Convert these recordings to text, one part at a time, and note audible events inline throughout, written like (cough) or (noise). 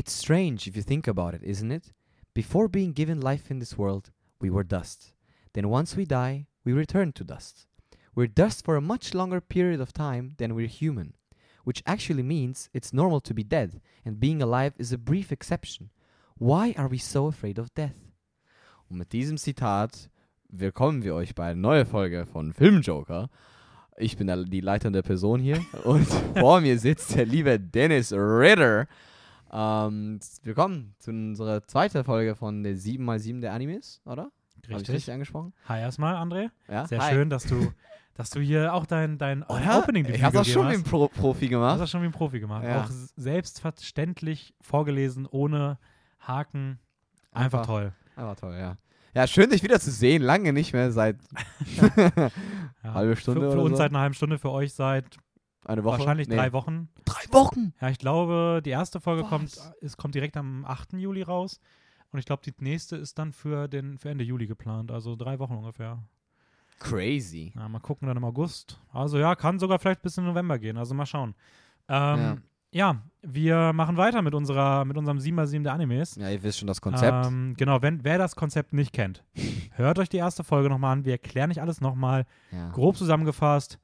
It's strange if you think about it, isn't it? Before being given life in this world, we were dust. Then once we die, we return to dust. We're dust for a much longer period of time than we're human, which actually means it's normal to be dead, and being alive is a brief exception. Why are we so afraid of death? Und mit diesem Zitat willkommen wir euch bei einer neuen Folge von Filmjoker. Ich bin die leitende Person hier (laughs) und vor mir sitzt der liebe Dennis Ritter. Ähm, willkommen zu unserer zweiten Folge von der 7x7 der Animes, oder? Hab ich Richtig. richtig angesprochen? Hi erstmal, André. Ja? Sehr Hi. schön, dass du, dass du hier auch dein, dein Oder? opening Ich habe das schon wie ein hast. Pro Profi Du hast gemacht. das schon wie ein Profi gemacht. Ja. Auch selbstverständlich vorgelesen, ohne Haken. Einfach, Einfach. toll. Aber toll, ja. Ja, schön, dich wieder zu sehen. Lange nicht mehr, seit (laughs) Ja. (laughs) halbe Stunde Für, für uns so. seit einer halben Stunde, für euch seit eine Woche. wahrscheinlich Nee. drei Wochen. Drei Wochen! Ja, ich glaube, die erste Folge Was? kommt, es kommt direkt am 8. Juli raus. Und ich glaube, die nächste ist dann für, den, für Ende Juli geplant. Also drei Wochen ungefähr. Crazy. Ja, mal gucken dann im August. Also ja, kann sogar vielleicht bis in November gehen. Also mal schauen. Ähm, ja. wir machen weiter mit unserer mit unserem 7x7 der Animes. Ja, ihr wisst schon das Konzept. Ähm, genau, wenn wer das Konzept nicht kennt, (laughs) hört euch die erste Folge nochmal an. Wir erklären nicht alles nochmal. ja. Grob zusammengefasst.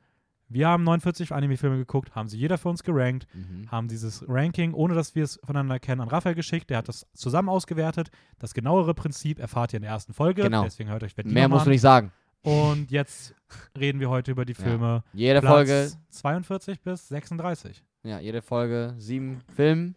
Wir haben 49 Anime-Filme geguckt, haben sie jeder für uns gerankt, Mhm. haben dieses Ranking, ohne dass wir es voneinander kennen, an Raphael geschickt. Der hat das zusammen ausgewertet. Das genauere Prinzip erfahrt ihr in der ersten Folge. Genau. Deswegen hört euch Mehr musst du nicht sagen. an. Und jetzt reden wir heute über die Ja. Filme Jede Platz Folge 42 bis 36. Ja, jede Folge sieben Filme.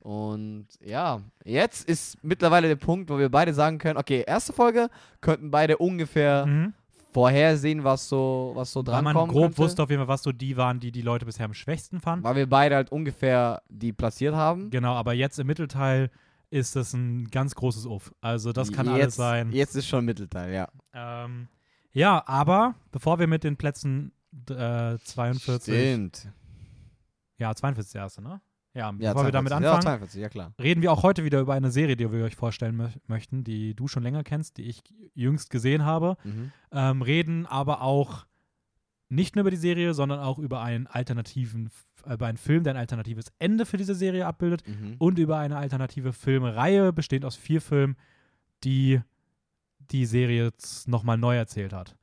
Und ja, jetzt ist mittlerweile der Punkt, wo wir beide sagen können, okay, erste Folge könnten beide ungefähr Mhm. Vorhersehen, was so, was so Weil dran man kommen grob könnte. wusste auf jeden Fall, was so die waren, die die Leute bisher am schwächsten fanden. Weil wir beide halt ungefähr die platziert haben. Genau, aber jetzt im Mittelteil ist das ein ganz großes Uff. Also das kann jetzt, alles sein. Jetzt ist schon Mittelteil, ja. Ähm, ja, aber bevor wir mit den Plätzen äh, 42, Stimmt. ja 42 ist der erste, ne? Ja, Ja, bevor wir damit 42. anfangen, Ja, 42, ja klar. reden wir auch heute wieder über eine Serie, die wir euch vorstellen mö möchten, die du schon länger kennst, die ich jüngst gesehen habe. Mhm. ähm, reden aber auch nicht nur über die Serie, sondern auch über einen alternativen, äh, über einen Film, der ein alternatives Ende für diese Serie abbildet Mhm. und über eine alternative Filmreihe, bestehend aus vier Filmen, die die Serie jetzt nochmal neu erzählt hat.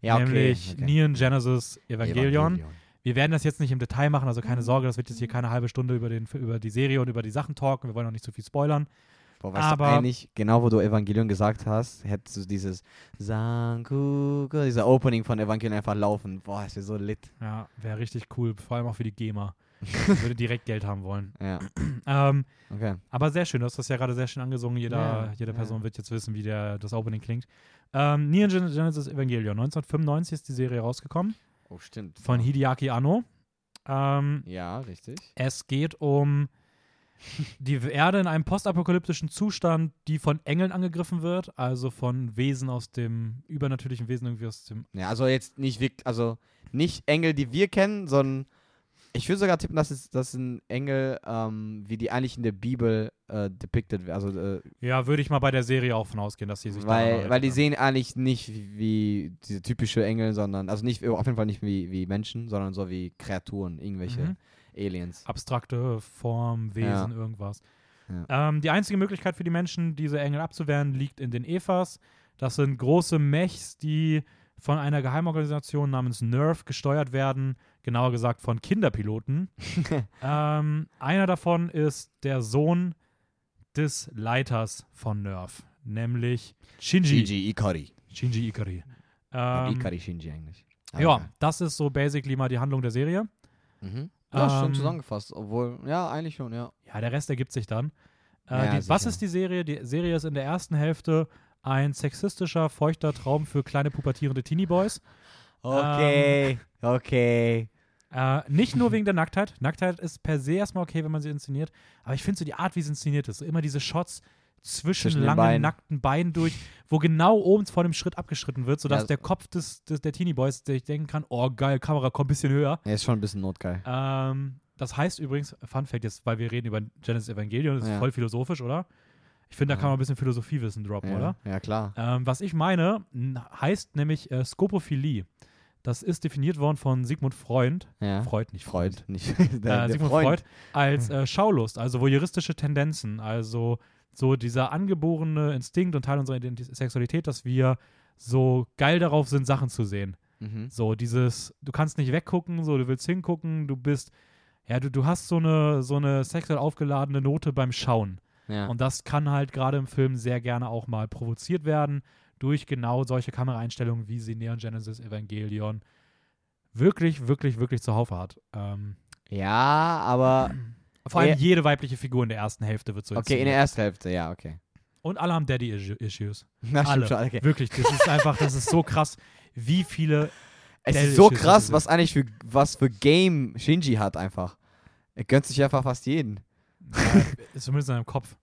Ja, okay. Nämlich okay. Neon Genesis Evangelion. Evangelion. Wir werden das jetzt nicht im Detail machen, also Mhm. keine Sorge, das wird jetzt hier keine halbe Stunde über, den, über die Serie und über die Sachen talken. Wir wollen auch nicht zu viel spoilern. Boah, weißt Aber- du eigentlich, genau wo du Evangelion gesagt hast, hättest du dieses Sankuku, dieser Opening von Evangelion einfach laufen. Boah, das wäre so lit. Ja, wäre richtig cool, vor allem auch für die GEMA. (laughs) Ich würde direkt Geld haben wollen. Ja, (clears throat) Ähm, okay. Aber sehr schön, du hast das ja gerade sehr schön angesungen. Jeder, Ja, jede ja. Person wird jetzt wissen, wie der, das Opening klingt. Ähm, Neon Gen- Genesis Evangelion. 1995 ist die Serie rausgekommen Oh, stimmt. von. Hideaki Anno. Ähm, Ja, richtig. es geht um (laughs) die Erde in einem postapokalyptischen Zustand, die von Engeln angegriffen wird, also von Wesen aus dem übernatürlichen Wesen irgendwie aus dem. Ja, also jetzt nicht wirklich, also nicht Engel, die wir kennen, sondern ich würde sogar tippen, dass es das sind Engel, ähm, wie die eigentlich in der Bibel äh, depicted werden. Also, äh, Ja, würde ich mal bei der Serie auch von ausgehen, dass sie sich weil, weil die sehen eigentlich nicht wie, wie diese typische Engel, sondern, also nicht, auf jeden Fall nicht wie, wie Menschen, sondern so wie Kreaturen, irgendwelche Mhm. Aliens. abstrakte Form, Wesen, Ja. irgendwas. Ja. Ähm, die einzige Möglichkeit für die Menschen, diese Engel abzuwehren, liegt in den Evas. Das sind große Mechs, die von einer Geheimorganisation namens NERV gesteuert werden, genauer gesagt von Kinderpiloten. (laughs) ähm, einer davon ist der Sohn des Leiters von NERV, nämlich Shinji. Shinji Ikari. Shinji Ikari. Ähm, Ähm, Ikari Shinji eigentlich. Aber ja, egal. das ist so basically mal die Handlung der Serie. Mhm. Ja, schon Ähm, zusammengefasst. Obwohl, ja, eigentlich schon, ja. Ja, der Rest ergibt sich dann. Ja, Äh, die, was ist die Serie? Die Serie ist in der ersten Hälfte ein sexistischer, feuchter Traum für kleine pubertierende Teenie Boys. Okay, okay. Äh, nicht nur wegen der Nacktheit. Nacktheit ist per se erstmal okay, wenn man sie inszeniert. Aber ich finde so die Art, wie sie inszeniert ist, so immer diese Shots zwischen, Zwischen langen, Beinen. nackten Beinen durch, wo genau oben vor dem Schritt abgeschritten wird, sodass Ja. der Kopf des, des, der Teenie Boys sich denken kann, oh geil, Kamera kommt ein bisschen höher. Er ist schon ein bisschen notgeil. Ähm, das heißt übrigens, Fun Fact jetzt, weil wir reden über Genesis Evangelion, das ist Ja. voll philosophisch, oder? Ich finde, da kann Ja. man ein bisschen Philosophiewissen droppen, Ja, oder? ja, klar. Ähm, was ich meine, heißt nämlich äh, Skopophilie. Das ist definiert worden von Sigmund Freud. Ja. Freud, nicht Freud. Freud. Nicht (laughs) (laughs) Äh, der, Sigmund Freund. Freud als äh, Schaulust, also voyeuristische Tendenzen, also so dieser angeborene Instinkt und Teil unserer Identi Sexualität, dass wir so geil darauf sind, Sachen zu sehen. Mhm. So dieses, du kannst nicht weggucken, so du willst hingucken, du bist, ja, du, du hast so eine, so eine sexuell aufgeladene Note beim Schauen. Ja. Und das kann halt gerade im Film sehr gerne auch mal provoziert werden durch genau solche Kameraeinstellungen, wie sie Neon Genesis Evangelion wirklich, wirklich, wirklich zuhauf hat. Ähm, ja, aber (clears throat) vor allem Ja. jede weibliche Figur in der ersten Hälfte wird so okay, in der ersten Hälfte, ja, okay. Und alle haben Daddy-Issues. (laughs) Alle. schon, okay. Wirklich, das ist einfach, das ist so krass, wie viele Es Daddy ist so Issues krass, was eigentlich für was für Game Shinji hat einfach. Er gönnt sich einfach fast jeden. ja, (laughs) zumindest in seinem Kopf.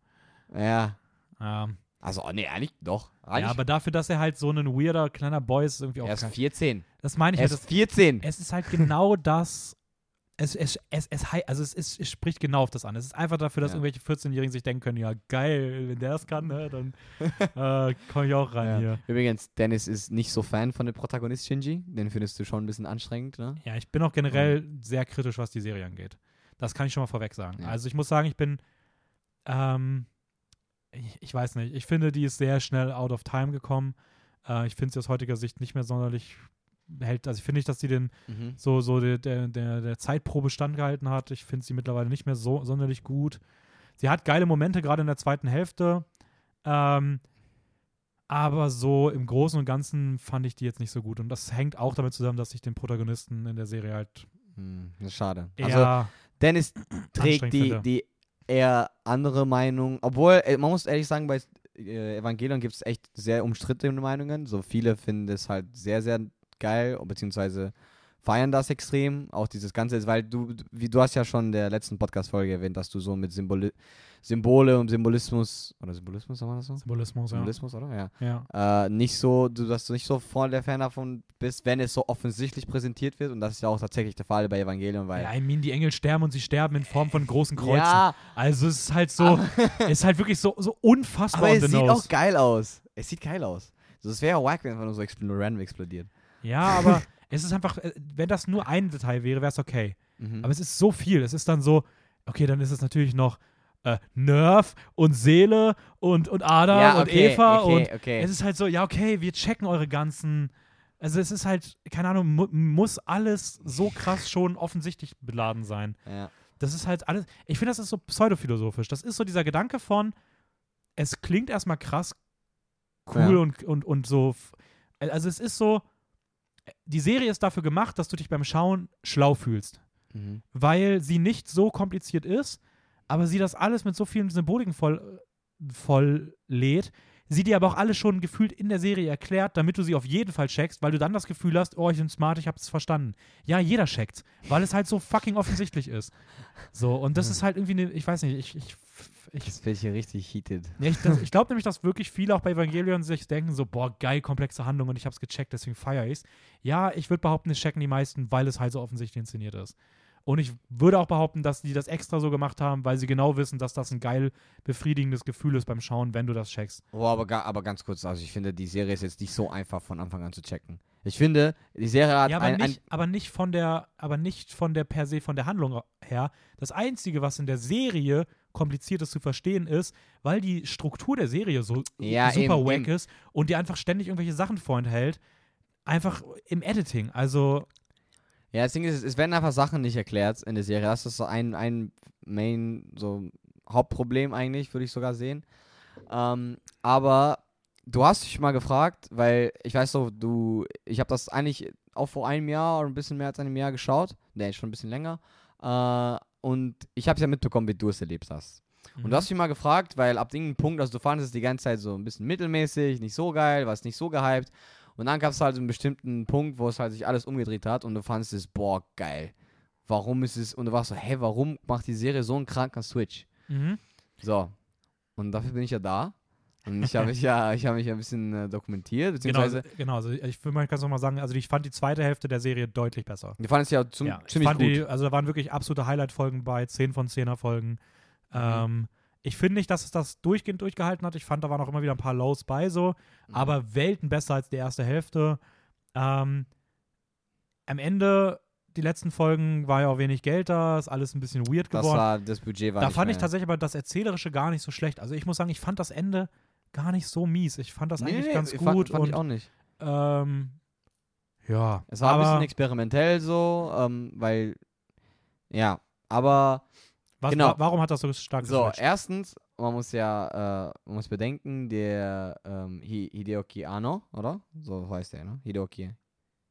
Ja. Ähm, Also, oh, nee, eigentlich doch. ja, Eigentlich. aber dafür, dass er halt so ein weirder kleiner Boy ist, irgendwie auch er ist kein- 14. Das meine ich Er halt, ist 14. es ist halt genau (laughs) das. Es, es, es, es, also es, ist, es spricht genau auf das an. Es ist einfach dafür, dass Ja. irgendwelche 14-Jährigen sich denken können, ja geil, wenn der das kann, ne, dann (laughs) äh, komme ich auch rein Ja. hier. Übrigens, Dennis ist nicht so Fan von dem Protagonist Shinji. Den findest du schon ein bisschen anstrengend, ne? Ja, ich bin auch generell sehr kritisch, was die Serie angeht. Das kann ich schon mal vorweg sagen. Ja. Also ich muss sagen, ich bin, ähm, ich, ich weiß nicht, ich finde, die ist sehr schnell out of time gekommen. Äh, ich finde sie aus heutiger Sicht nicht mehr sonderlich hält, also ich finde nicht, dass sie den Mhm. so, so der, der, der, Zeitprobe standgehalten hat. Ich finde sie mittlerweile nicht mehr so sonderlich gut. Sie hat geile Momente, gerade in der zweiten Hälfte. Ähm, aber so im Großen und Ganzen fand ich die jetzt nicht so gut. Und das hängt auch damit zusammen, dass ich den Protagonisten in der Serie halt Hm, schade. Also, Dennis trägt die, finde. die eher andere Meinung. Obwohl, man muss ehrlich sagen, bei äh, Evangelion gibt es echt sehr umstrittene Meinungen. So viele finden es halt sehr, sehr geil, beziehungsweise feiern das extrem. Auch dieses Ganze, weil du, wie du hast ja schon in der letzten Podcast-Folge erwähnt, dass du so mit Symboli Symbole und Symbolismus, oder Symbolismus, sagen wir das so? Symbolismus, ja. Symbolismus, oder? Ja. ja. Äh, nicht so, du, dass du nicht so voll der Fan davon bist, wenn es so offensichtlich präsentiert wird. Und das ist ja auch tatsächlich der Fall bei Evangelion, weil. Ja, I mean, die Engel sterben und sie sterben in Form von großen Kreuzen. Ja, Also es ist halt so, es (laughs) ist halt wirklich so, so unfassbar aber es sieht nose. auch geil aus. Es sieht geil aus. Also es wäre wack, wenn es einfach nur so random explodiert. Ja, aber (laughs) es ist einfach, äh, wenn das nur ein Detail wäre, wäre es okay. Mhm. Aber es ist so viel. Es ist dann so, okay, dann ist es natürlich noch äh, Nerv und Seele und, und Ada ja, und okay, Eva okay, und okay. es ist halt so, ja, okay, wir checken eure ganzen. Also es ist halt, keine Ahnung, mu muss alles so krass schon offensichtlich beladen sein. ja. Das ist halt alles. Ich finde, das ist so pseudophilosophisch. Das ist so dieser Gedanke von, es klingt erstmal krass cool Ja. und, und, und so. Also es ist so, die Serie ist dafür gemacht, dass du dich beim Schauen schlau fühlst. Mhm. Weil sie nicht so kompliziert ist, aber sie das alles mit so vielen Symboliken voll, voll lädt. Sie dir aber auch alles schon gefühlt in der Serie erklärt, damit du sie auf jeden Fall checkst, weil du dann das Gefühl hast, oh, ich bin smart, ich hab's verstanden. Ja, jeder checkt, weil es halt so fucking offensichtlich ist. So, und das ist halt irgendwie, ne, ich weiß nicht, ich, ich, ich, bin ich hier richtig heated. ja, ich, das- ich (laughs) glaube nämlich, dass wirklich viele auch bei Evangelion sich denken, so, boah, geil, komplexe Handlung und ich hab's gecheckt, deswegen feiere ich's. Ja, ich würde behaupten, es checken die meisten, weil es halt so offensichtlich inszeniert ist. Und ich würde auch behaupten, dass die das extra so gemacht haben, weil sie genau wissen, dass das ein geil befriedigendes Gefühl ist beim Schauen, wenn du das checkst. Oh, aber, aber ganz kurz, also ich finde, die Serie ist jetzt nicht so einfach von Anfang an zu checken. Ich finde, die Serie hat Ja, aber, ein, ein nicht, aber nicht von der, aber nicht von der per se von der Handlung her. Das Einzige, was in der Serie kompliziert ist zu verstehen, ist, weil die Struktur der Serie so Ja, super eben, wack eben. ist und die einfach ständig irgendwelche Sachen vorenthält. Einfach im Editing. Also, Ja, das Ding ist, es werden einfach Sachen nicht erklärt in der Serie. Das ist so ein, ein Main, so Hauptproblem eigentlich, würde ich sogar sehen. Ähm, aber du hast dich mal gefragt, weil ich weiß so, du, ich habe das eigentlich auch vor einem Jahr oder ein bisschen mehr als einem Jahr geschaut. Nee, schon ein bisschen länger. Äh, und ich habe es ja mitbekommen, wie du es erlebt hast. Und du hast mich mal gefragt, weil ab irgendeinem Punkt, also du fandest es die ganze Zeit so ein bisschen mittelmäßig, nicht so geil, warst nicht so gehypt. Und dann gab es halt so einen bestimmten Punkt, wo es halt sich alles umgedreht hat und du fandest es, boah, geil. Warum ist es, und du warst so, hä, warum macht die Serie so einen kranken Switch? Mhm. So. Und dafür bin ich ja da. Und ich habe mich ja, ich habe mich ja ein bisschen äh, dokumentiert, Genau, beziehungsweise, genau. Also ich will mal ganz noch mal sagen, also ich fand die zweite Hälfte der Serie deutlich besser. fandest ja, zum, ja, ich ziemlich gut. Die, also da waren wirklich absolute Highlight-Folgen bei, 10 von 10er Folgen. Mhm. Ähm, ich finde nicht, dass es das durchgehend durchgehalten hat. Ich fand, da waren auch immer wieder ein paar Lows bei so, Mhm. aber Welten besser als die erste Hälfte. Ähm, am Ende, die letzten Folgen, war ja auch wenig Geld da, ist alles ein bisschen weird Das geworden. war, das Budget war da fand mehr. ich tatsächlich aber das Erzählerische gar nicht so schlecht. Also ich muss sagen, ich fand das Ende gar nicht so mies. Ich fand das Nee, eigentlich nee, ganz gut fand, fand und ich auch nicht. ähm, ja. Es war aber ein bisschen experimentell so, ähm, weil, ja, aber was, genau. wa warum hat das so stark so, geswitcht? erstens, man muss ja, äh, man muss bedenken, der ähm, Hi Hideoki Anno, oder? So heißt er, ne? Hideoki.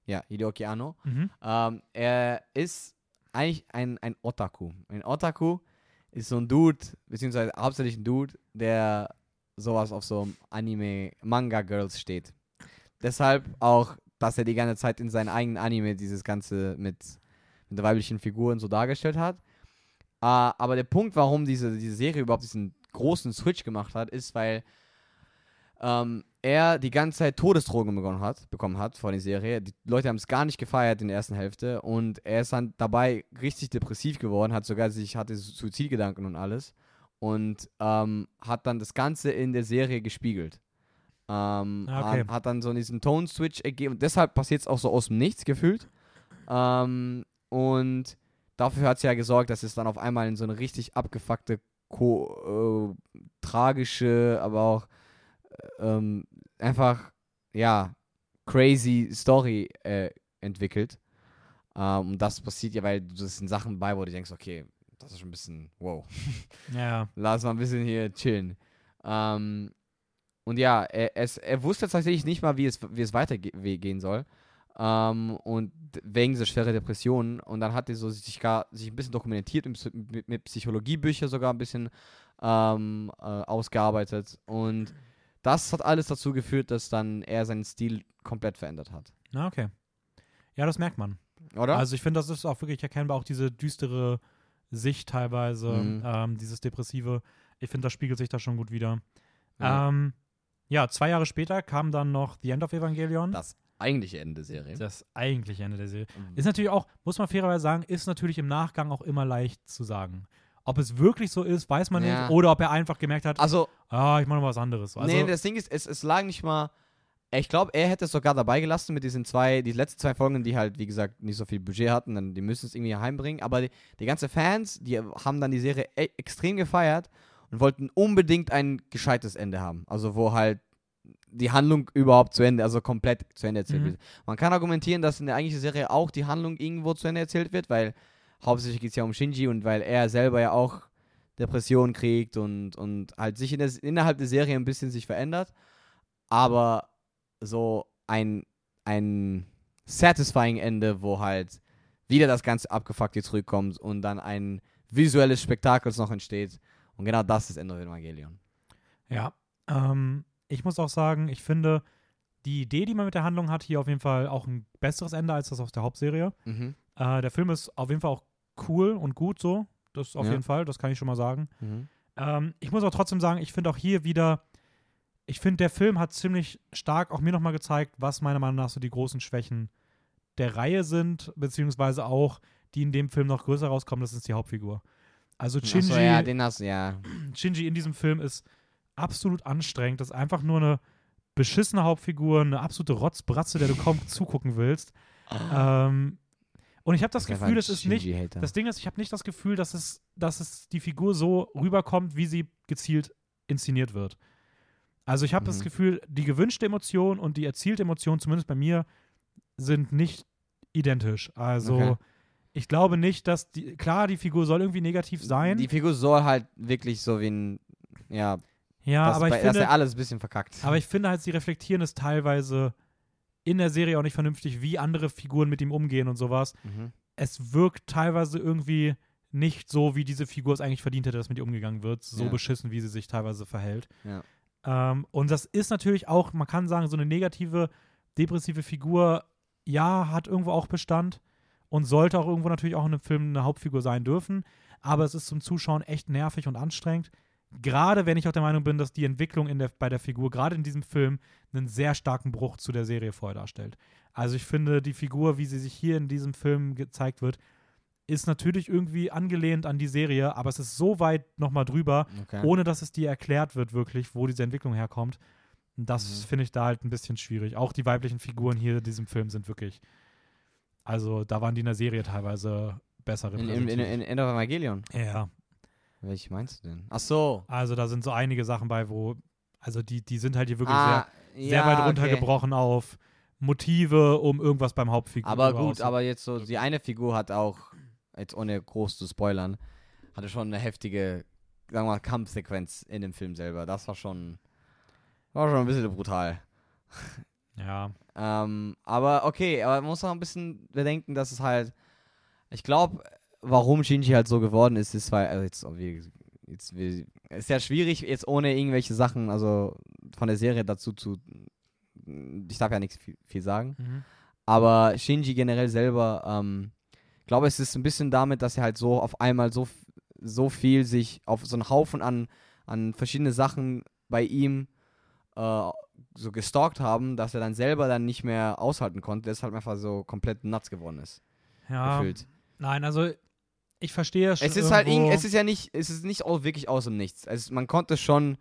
Ja, Hideoki Anno. Mhm. Ähm, er ist eigentlich ein, ein Otaku. Ein Otaku ist so ein Dude, beziehungsweise hauptsächlich ein Dude, der sowas auf so Anime-Manga-Girls steht. Deshalb auch, dass er die ganze Zeit in seinen eigenen Anime dieses Ganze mit, mit weiblichen Figuren so dargestellt hat. Äh, aber der Punkt, warum diese, diese Serie überhaupt diesen großen Switch gemacht hat, ist, weil ähm, er die ganze Zeit Todesdrogen bekommen hat, bekommen hat vor der Serie. Die Leute haben es gar nicht gefeiert in der ersten Hälfte und er ist dann dabei richtig depressiv geworden, hat sogar sich, hatte Suizidgedanken und alles und ähm, hat dann das Ganze in der Serie gespiegelt. Ähm, Ah, okay. hat, hat dann so diesen Tone-Switch ergeben und deshalb passiert es auch so aus dem Nichts gefühlt. Ähm, und dafür hat es ja gesorgt, dass es dann auf einmal in so eine richtig abgefuckte, ko äh, tragische, aber auch ähm, einfach, ja, crazy Story äh, entwickelt. Ähm, und das passiert ja, weil das sind Sachen bei, wo du denkst, okay, das ist schon ein bisschen, wow, (laughs) Ja, lass mal ein bisschen hier chillen. Ähm, und ja, er, es, er wusste tatsächlich nicht mal, wie es, wie es weitergehen soll. Ähm, und wegen dieser schweren Depressionen. Und dann hat er so sich, gar, sich ein bisschen dokumentiert, mit, mit, mit Psychologiebücher sogar ein bisschen ähm, äh, ausgearbeitet. Und das hat alles dazu geführt, dass dann er seinen Stil komplett verändert hat. na okay. Ja, das merkt man. Oder? Also ich finde, das ist auch wirklich erkennbar, auch diese düstere Sicht teilweise, Mhm. ähm, dieses Depressive. Ich finde, das spiegelt sich da schon gut wieder. ja. Ähm, ja, zwei Jahre später kam dann noch The End of Evangelion. das eigentliche Ende der Serie. Das eigentliche Ende der Serie. Mhm. Ist natürlich auch, muss man fairerweise sagen, ist natürlich im Nachgang auch immer leicht zu sagen. Ob es wirklich so ist, weiß man Ja. nicht. Oder ob er einfach gemerkt hat, Also, ah, ich mache noch was anderes. Also, nee, das Ding ist, es, es lag nicht mal. Ich glaube, er hätte es sogar dabei gelassen mit diesen zwei, die letzten zwei Folgen, die halt, wie gesagt, nicht so viel Budget hatten, dann die müssen es irgendwie heimbringen. Aber die, die ganzen Fans, die haben dann die Serie e extrem gefeiert und wollten unbedingt ein gescheites Ende haben. Also wo halt die Handlung überhaupt zu Ende, also komplett zu Ende erzählt Mhm. wird. Man kann argumentieren, dass in der eigentlichen Serie auch die Handlung irgendwo zu Ende erzählt wird, weil hauptsächlich geht es ja um Shinji und weil er selber ja auch Depressionen kriegt und, und halt sich in der, innerhalb der Serie ein bisschen sich verändert. Aber so ein, ein satisfying Ende, wo halt wieder das ganze Abgefuckte zurückkommt und dann ein visuelles Spektakel noch entsteht. Und genau das ist Ende Evangelion. Ja, ähm, ich muss auch sagen, ich finde die Idee, die man mit der Handlung hat, hier auf jeden Fall auch ein besseres Ende als das aus der Hauptserie. Mhm. Äh, der Film ist auf jeden Fall auch cool und gut so. Das auf Ja. jeden Fall, das kann ich schon mal sagen. Mhm. Ähm, ich muss auch trotzdem sagen, ich finde auch hier wieder, ich finde, der Film hat ziemlich stark auch mir nochmal gezeigt, was meiner Meinung nach so die großen Schwächen der Reihe sind, beziehungsweise auch, die in dem Film noch größer rauskommen, das ist die Hauptfigur. Also Shinji, Achso, ja, den hast ja. (clears throat) Shinji in diesem Film ist absolut anstrengend. Das ist einfach nur eine beschissene Hauptfigur, eine absolute Rotzbratze, der du kaum (laughs) zugucken willst. Ähm, und ich habe das Der Gefühl, es ist nicht. Das Ding ist, ich habe nicht das Gefühl, dass es, dass es die Figur so rüberkommt, wie sie gezielt inszeniert wird. Also ich habe das Mhm. Gefühl, die gewünschte Emotion und die erzielte Emotion, zumindest bei mir, sind nicht identisch. Also Okay. ich glaube nicht, dass die, klar, die Figur soll irgendwie negativ sein. Die Figur soll halt wirklich so wie ein, ja, ja, das, aber ich bei, dass finde, er alles ein bisschen verkackt. Aber ich finde halt, sie reflektieren es teilweise in der Serie auch nicht vernünftig, wie andere Figuren mit ihm umgehen und sowas. mhm. Es wirkt teilweise irgendwie nicht so, wie diese Figur es eigentlich verdient hätte, dass mit ihr umgegangen wird. So Ja. beschissen, wie sie sich teilweise verhält. Ja. Ähm, und das ist natürlich auch, man kann sagen, so eine negative, depressive Figur, ja, hat irgendwo auch Bestand und sollte auch irgendwo natürlich auch in einem Film eine Hauptfigur sein dürfen. Aber es ist zum Zuschauen echt nervig und anstrengend. Gerade wenn ich auch der Meinung bin, dass die Entwicklung in der, bei der Figur, gerade in diesem Film, einen sehr starken Bruch zu der Serie vorher darstellt. Also ich finde, die Figur, wie sie sich hier in diesem Film gezeigt wird, ist natürlich irgendwie angelehnt an die Serie, aber es ist so weit nochmal drüber, Okay. ohne dass es dir erklärt wird, wirklich, wo diese Entwicklung herkommt. Und das Mhm. finde ich da halt ein bisschen schwierig. Auch die weiblichen Figuren hier in diesem Film sind wirklich Also da waren die in der Serie teilweise besser In, in, in, repräsentiert. in of Evangelion. ja, Welche meinst du denn? Ach so. also da sind so einige Sachen bei, wo, also die, die sind halt hier wirklich ah, sehr, sehr weit runtergebrochen auf Motive, um irgendwas beim Hauptfigur Aber gut, aber jetzt so, die eine Figur hat auch, jetzt ohne groß zu spoilern, hatte schon eine heftige, sagen wir mal, Kampfsequenz in dem Film selber. Das war schon, war schon ein bisschen brutal. Ja, Ähm, aber okay, aber man muss auch ein bisschen bedenken, dass es halt, ich glaube, warum Shinji halt so geworden ist, ist, weil, also jetzt, jetzt, ist ja schwierig, jetzt ohne irgendwelche Sachen, also von der Serie dazu zu, ich darf ja nichts viel, viel sagen, mhm. aber Shinji generell selber, ähm, glaube es ist ein bisschen damit, dass er halt so auf einmal so, so viel sich auf so einen Haufen an, an verschiedene Sachen bei ihm äh, so gestalkt haben, dass er dann selber dann nicht mehr aushalten konnte, deshalb einfach so komplett nuts geworden ist. ja. Gefühlt. Nein, also ich verstehe schon Es ist halt, es ist ja nicht, es ist nicht auch wirklich aus dem Nichts. Es, man konnte schon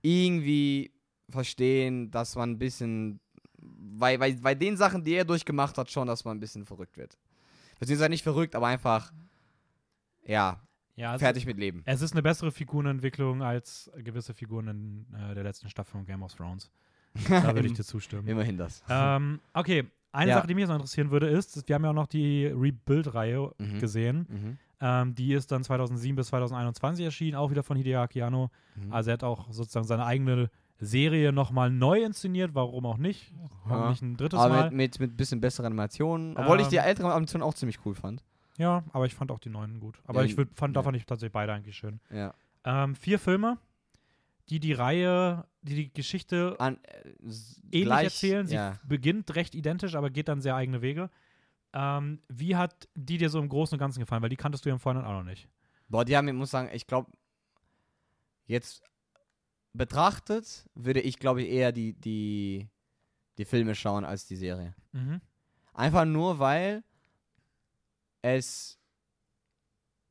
irgendwie verstehen, dass man ein bisschen, bei, bei, bei den Sachen, die er durchgemacht hat, schon, dass man ein bisschen verrückt wird. Beziehungsweise nicht verrückt, aber einfach, ja, ja, also fertig mit Leben. Es ist eine bessere Figurenentwicklung als gewisse Figuren in äh, der letzten Staffel von Game of Thrones. Da würde ich (laughs) dir zustimmen. Immerhin das. ähm, okay, eine Ja. Sache, die mich noch interessieren würde, ist, wir haben ja auch noch die Rebuild-Reihe Mhm. gesehen. Mhm. Ähm, die ist dann 2007 bis 2021 erschienen, auch wieder von Hideaki Anno. Mhm. Also er hat auch sozusagen seine eigene Serie nochmal neu inszeniert, warum auch nicht? Warum Ja. nicht ein drittes aber Mal? mit, mit, mit bisschen besseren Animationen. Obwohl ich die Ähm. älteren Animationen auch ziemlich cool fand. ja, aber ich fand auch die neuen gut. Aber Ja, ich würd, fand, da ja. fand ich tatsächlich beide eigentlich schön. Ja. Ähm, vier Filme, die die Reihe, die die Geschichte An, äh, ähnlich gleich, erzählen. Sie beginnt recht identisch, aber geht dann sehr eigene Wege. Ähm, wie hat die dir so im Großen und Ganzen gefallen? Weil die kanntest du ja im Vorhinein auch noch nicht. Boah, die haben, ich muss sagen, ich glaube, jetzt betrachtet würde ich, glaube ich, eher die, die, die Filme schauen als die Serie. Mhm. Einfach nur, weil es,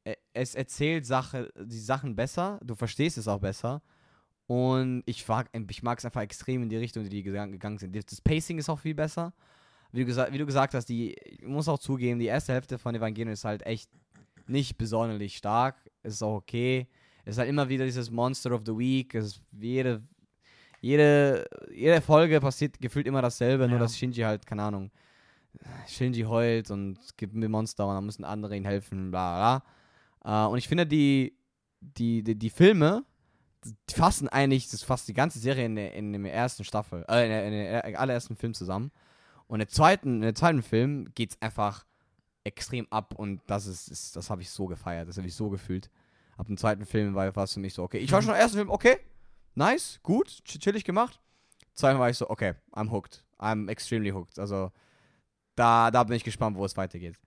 e- es erzählt Sache, die Sachen besser, du verstehst es auch besser. Und ich mag ich mag es einfach extrem in die Richtung, die die gegangen, gegangen sind. Das Pacing ist auch viel besser. Wie du, gesagt, wie du gesagt hast, die, ich muss auch zugeben, die erste Hälfte von Evangelion ist halt echt nicht besonders stark. Es ist auch okay. Es ist halt immer wieder dieses Monster of the Week. Es ist jede, jede, jede Folge passiert gefühlt immer dasselbe, nur Ja. dass Shinji halt, keine Ahnung, Shinji heult und es gibt mir Monster und dann müssen andere ihm helfen, bla bla. Äh, und ich finde, die, die, die, die Filme, die fassen eigentlich, das fasst die ganze Serie in der, in der ersten Staffel, äh, in der, in der allerersten Film zusammen. Und im zweiten, in der zweiten Film geht es einfach extrem ab und das ist, ist das habe ich so gefeiert, das habe ich so gefühlt. Ab dem zweiten Film war war es für mich so, okay. Ich war Mhm. schon im ersten Film, okay, nice, gut, ch- chillig gemacht. Zweiten war ich so, okay, I'm hooked. I'm extremely hooked. Also da, da bin ich gespannt, wo es weitergeht.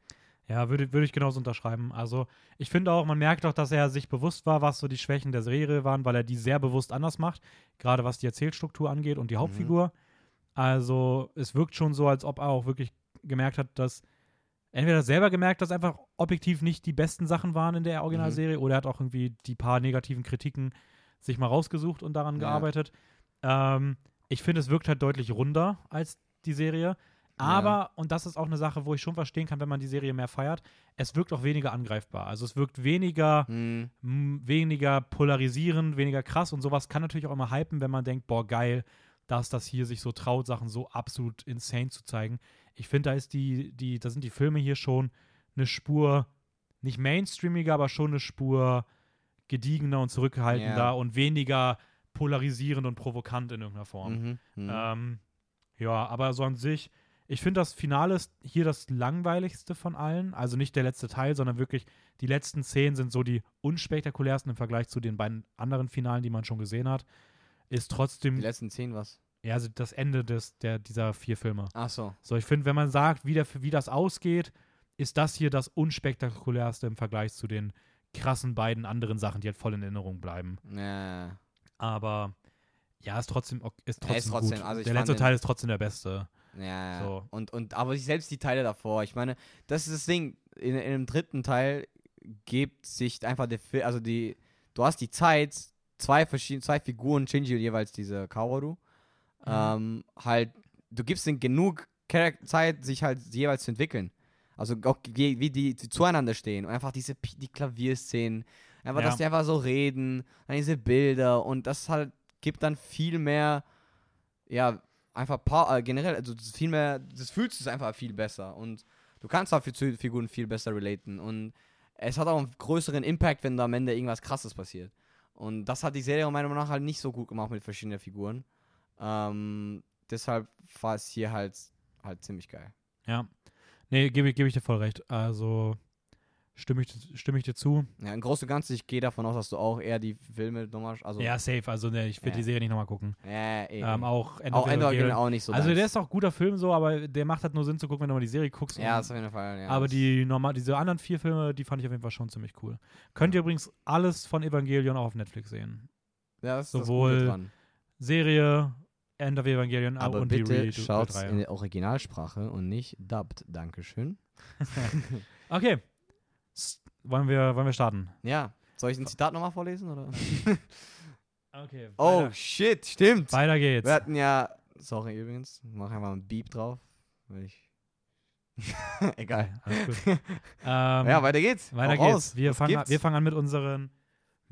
Ja, würde, würde ich genauso unterschreiben. Also, ich finde auch, man merkt auch, dass er sich bewusst war, was so die Schwächen der Serie waren, weil er die sehr bewusst anders macht, gerade was die Erzählstruktur angeht und die Hauptfigur. Also, es wirkt schon so, als ob er auch wirklich gemerkt hat, dass entweder selber gemerkt, dass einfach objektiv nicht die besten Sachen waren in der Originalserie oder er hat auch irgendwie die paar negativen Kritiken sich mal rausgesucht und daran Ja. gearbeitet. Ähm, ich finde, es wirkt halt deutlich runder als die Serie. Aber, und das ist auch eine Sache, wo ich schon verstehen kann, wenn man die Serie mehr feiert, es wirkt auch weniger angreifbar. Also es wirkt weniger, Hm, m, weniger polarisierend, weniger krass und sowas kann natürlich auch immer hypen, wenn man denkt, boah, geil, dass das hier sich so traut, Sachen so absolut insane zu zeigen. Ich finde, da ist die, die, da sind die Filme hier schon eine Spur, nicht mainstreamiger, aber schon eine Spur gediegener und zurückhaltender Ja. und weniger polarisierend und provokant in irgendeiner Form. mhm, mhm. Ähm, ja, aber so an sich, ich finde das Finale ist hier das langweiligste von allen. Also nicht der letzte Teil, sondern wirklich die letzten Szenen sind so die unspektakulärsten im Vergleich zu den beiden anderen Finalen, die man schon gesehen hat. Ist die trotzdem, letzten zehn was? Ja, also das Ende des, der, dieser vier Filme. Ach so. So, ich finde, wenn man sagt, wie, der, wie das ausgeht, ist das hier das unspektakulärste im Vergleich zu den krassen beiden anderen Sachen, die halt voll in Erinnerung bleiben. Ja. Aber ja, ist trotzdem, ist trotzdem, ist trotzdem, gut. also der letzte Teil ist trotzdem der beste. Ja, So. und, und aber selbst die Teile davor, ich meine, das ist das Ding, in, in dem dritten Teil gibt sich einfach der Film, also die, du hast die Zeit, zwei verschiedene, zwei Figuren, Shinji und jeweils diese Kaworu, ähm, halt, du gibst ihnen genug Zeit, sich halt jeweils zu entwickeln. Also auch wie, wie die, die zueinander stehen und einfach diese die Klavierszenen, einfach, Ja. dass die einfach so reden, dann diese Bilder und das halt gibt dann viel mehr, ja, einfach pa äh, generell, also viel mehr, das fühlt sich einfach viel besser und du kannst auch für zu Figuren viel besser relaten und es hat auch einen größeren Impact, wenn da am Ende irgendwas krasses passiert. Und das hat die Serie meiner Meinung nach halt nicht so gut gemacht mit verschiedenen Figuren. Ähm, deshalb war es hier halt, halt ziemlich geil. Ja. Nee, gebe ich, gebe ich dir voll recht. Also stimme ich, stimme ich dir zu. Ja, im Großen und Ganzen, ich gehe davon aus, dass du auch eher die Filme nochmal, also ja, safe. Also ne, ich will Ja. die Serie nicht nochmal gucken. ja, eh, Ähm, auch End auch Evangelion. auch nicht so. Also deins. der ist auch ein guter Film so, aber der macht halt nur Sinn zu gucken, wenn du mal die Serie guckst. ja, auf jeden Fall. Ja, aber die normal, diese anderen vier Filme, die fand ich auf jeden Fall schon ziemlich cool. Könnt ihr übrigens alles von Evangelion auch auf Netflix sehen. ja, das ist sowohl- das Gute dran. Serie, End of Evangelion Aber und die bitte Re- schaut's in der Originalsprache und nicht dubbed. Dankeschön. (laughs) Okay. S wollen wir, wollen wir starten? Ja, soll ich ein Zitat nochmal vorlesen? Oder? (laughs) Okay. Oh, weiter, shit, stimmt. weiter geht's. Wir hatten ja, sorry übrigens, mach einfach einen Beep drauf. Weil ich. (laughs) Egal. Gut. ähm, ja, weiter geht's. weiter Hau geht's. raus. Wir Was fangen, an, wir fangen an mit unseren,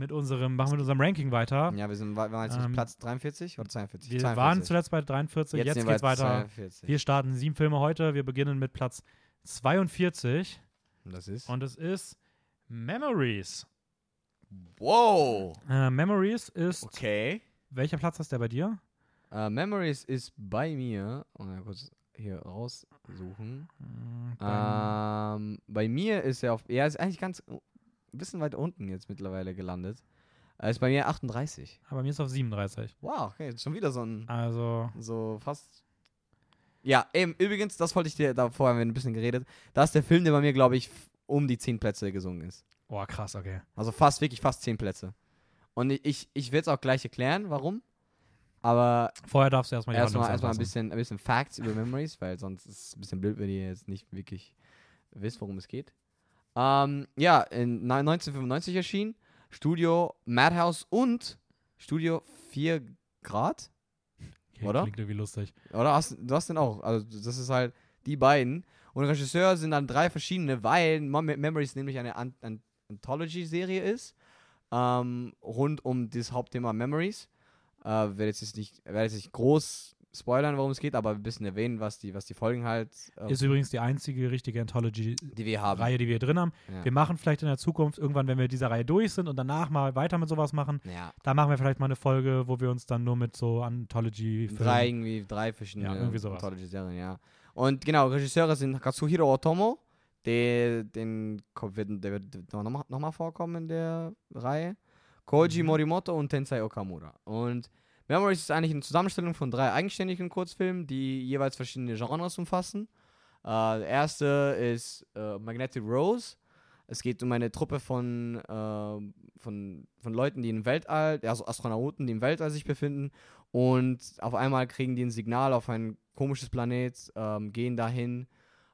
mit unserem, machen mit unserem Ranking weiter. Ja, wir sind wir waren jetzt Ähm, Platz 43 oder 42? Wir 42. waren zuletzt bei 43, jetzt, wir geht's weiter. 42. Wir starten sieben Filme heute. Wir beginnen mit Platz 42 Und das ist. und es ist Memories. wow! Äh, Memories ist. Okay. Welcher Platz ist der bei dir? Äh, Memories ist bei mir. Und mal kurz hier raussuchen. Äh, beim- Ähm, bei mir ist er auf. Er ist eigentlich ganz. Ein bisschen weit unten jetzt mittlerweile gelandet. Er ist bei mir 38. aber mir ist auf 37. Wow, okay, schon wieder so ein. Also, So fast. Ja, eben, übrigens, das wollte ich dir, da vorher haben wir ein bisschen geredet. Das ist der Film, der bei mir, glaube ich, um die 10 Plätze gesungen ist. oh krass, okay. Also fast, wirklich fast 10 Plätze. Und ich, ich, ich werde es auch gleich erklären, warum. Aber Vorher darfst du erstmal die erstmal erstmal ein bisschen, ein bisschen Facts über Memories, weil sonst ist es ein bisschen blöd, wenn ihr jetzt nicht wirklich wisst, worum es geht. Ähm, ja, in neun- 1995 erschien Studio Madhouse und Studio 4 Grad. Okay, oder? Klingt irgendwie lustig. Oder hast du hast den auch? Also das ist halt die beiden. Und Regisseur sind dann drei verschiedene, weil Mem Memories nämlich eine An An Anthology-Serie ist. Ähm, rund um das Hauptthema Memories. Äh, werde jetzt nicht, werde jetzt nicht groß spoilern, worum es geht, aber ein bisschen erwähnen, was die, was die Folgen halt, äh, Ist übrigens die einzige richtige Anthology-Reihe, die wir haben. die wir drin haben. Ja. Wir machen vielleicht in der Zukunft irgendwann, wenn wir mit dieser Reihe durch sind und danach mal weiter mit sowas machen, ja. da machen wir vielleicht mal eine Folge, wo wir uns dann nur mit so Anthology-Filmen Drei, irgendwie, drei verschiedene Ja, irgendwie sowas. Anthology-Serien, ja. Und genau, Regisseure sind Katsuhiro Otomo, der, den, der wird nochmal noch mal vorkommen in der Reihe. Koji Mhm. Morimoto und Tensei Okamura. Und Memories ist eigentlich eine Zusammenstellung von drei eigenständigen Kurzfilmen, die jeweils verschiedene Genres umfassen. Äh, der erste ist äh, Magnetic Rose. Es geht um eine Truppe von, äh, von, von Leuten, die im Weltall, also Astronauten, die im Weltall sich befinden. Und auf einmal kriegen die ein Signal auf ein komisches Planet, ähm, gehen dahin,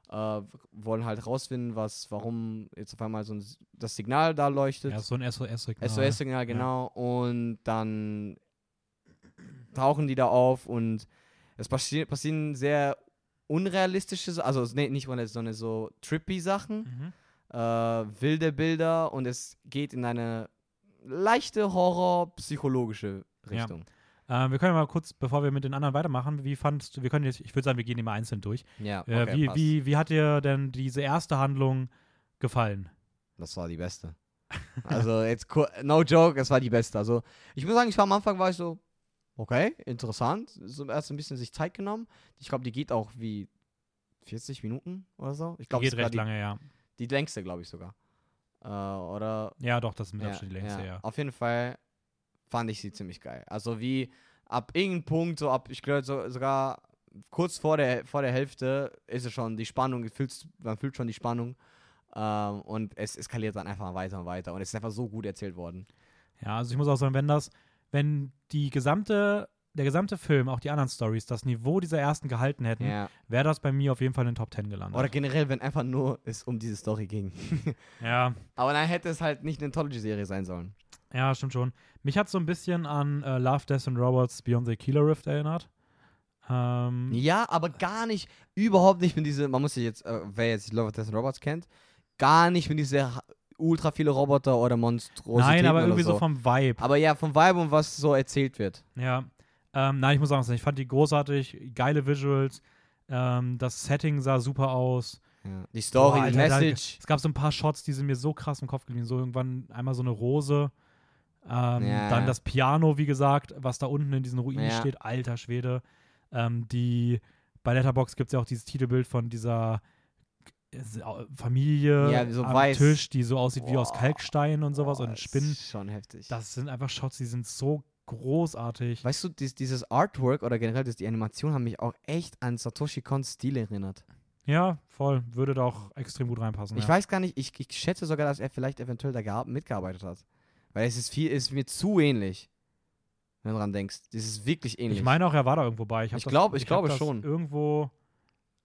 äh, wollen halt rausfinden, was, warum jetzt auf einmal so ein, das Signal da leuchtet. Ja, so ein SOS-Signal. SOS-Signal, genau. Und dann tauchen die da auf und es passi passieren sehr unrealistische, also nee, nicht unrealistisch, sondern so trippy Sachen, Mhm. äh, wilde Bilder und es geht in eine leichte Horror-psychologische Ja. Richtung. Ähm, wir können mal kurz, bevor wir mit den anderen weitermachen, wie fandst du, wir können jetzt, ich würde sagen, wir gehen immer einzeln durch. Ja, Äh, okay, wie, passt. wie, wie hat dir denn diese erste Handlung gefallen? Das war die beste. Also jetzt, no joke, es war die beste. Also ich muss sagen, ich war am Anfang war ich so, okay, interessant. So erst ein bisschen sich Zeit genommen. Ich glaube, die geht auch wie 40 Minuten oder so. Ich glaube, Geht sogar recht die, lange, ja. die längste, glaube ich sogar. Äh, oder Ja, doch, das ist mit ja, Abstand die längste, ja. Auf jeden Fall fand ich sie ziemlich geil. Also wie ab irgendeinem Punkt, so ab, ich glaube so, sogar kurz vor der, vor der Hälfte ist es schon die Spannung, fühlst, man fühlt schon die Spannung. Ähm, und es eskaliert dann einfach weiter und weiter. Und es ist einfach so gut erzählt worden. Ja, also ich muss auch sagen, wenn das, wenn die gesamte, der gesamte Film, auch die anderen Stories, das Niveau dieser ersten gehalten hätten, Ja. wäre das bei mir auf jeden Fall in den Top 10 gelandet. Oder generell, wenn einfach nur es um diese Story ging. (laughs) ja, Aber dann hätte es halt nicht eine Anthology-Serie sein sollen. ja, stimmt schon. Mich hat so ein bisschen an äh, Love, Death and Robots Beyond the Killer Rift erinnert. Ähm, Ja, aber gar nicht, überhaupt nicht mit diese, man muss sich jetzt, äh, wer jetzt Love, Death and Robots kennt, gar nicht mit diese ha- ultra viele Roboter oder Monstrositäten Nein, aber irgendwie so. so vom Vibe. aber ja, vom Vibe und was so erzählt wird. Ja. Ähm, nein, ich muss sagen, ich fand die großartig, geile Visuals. Ähm, das Setting sah super aus. Ja. Die Story, Boah, die Alter, da- Message. Es gab so ein paar Shots, die sind mir so krass im Kopf geblieben. So irgendwann einmal so eine Rose. Ähm, Ja. Dann das Piano, wie gesagt, was da unten in diesen Ruinen Ja. steht. Alter Schwede. Ähm, die, bei Letterbox gibt es ja auch dieses Titelbild von dieser Familie Ja, so am weiß. Tisch, die so aussieht wie aus Boah. Kalkstein und sowas Boah, und ist Spinnen. Schon heftig. Das sind einfach Shots, die sind so großartig. weißt du, dies, dieses Artwork oder generell das, die Animation haben mich auch echt an Satoshi Kons Stil erinnert. Ja, voll. Würde da auch extrem gut reinpassen. Ich ja. weiß gar nicht, ich, ich schätze sogar, dass er vielleicht eventuell da gear- mitgearbeitet hat. Weil es ist viel, ist mir zu ähnlich. Wenn du dran denkst. Das ist wirklich ähnlich. Ich meine auch, er war da irgendwo bei. Ich, Ich das- glaub- ich hab glaube das schon. irgendwo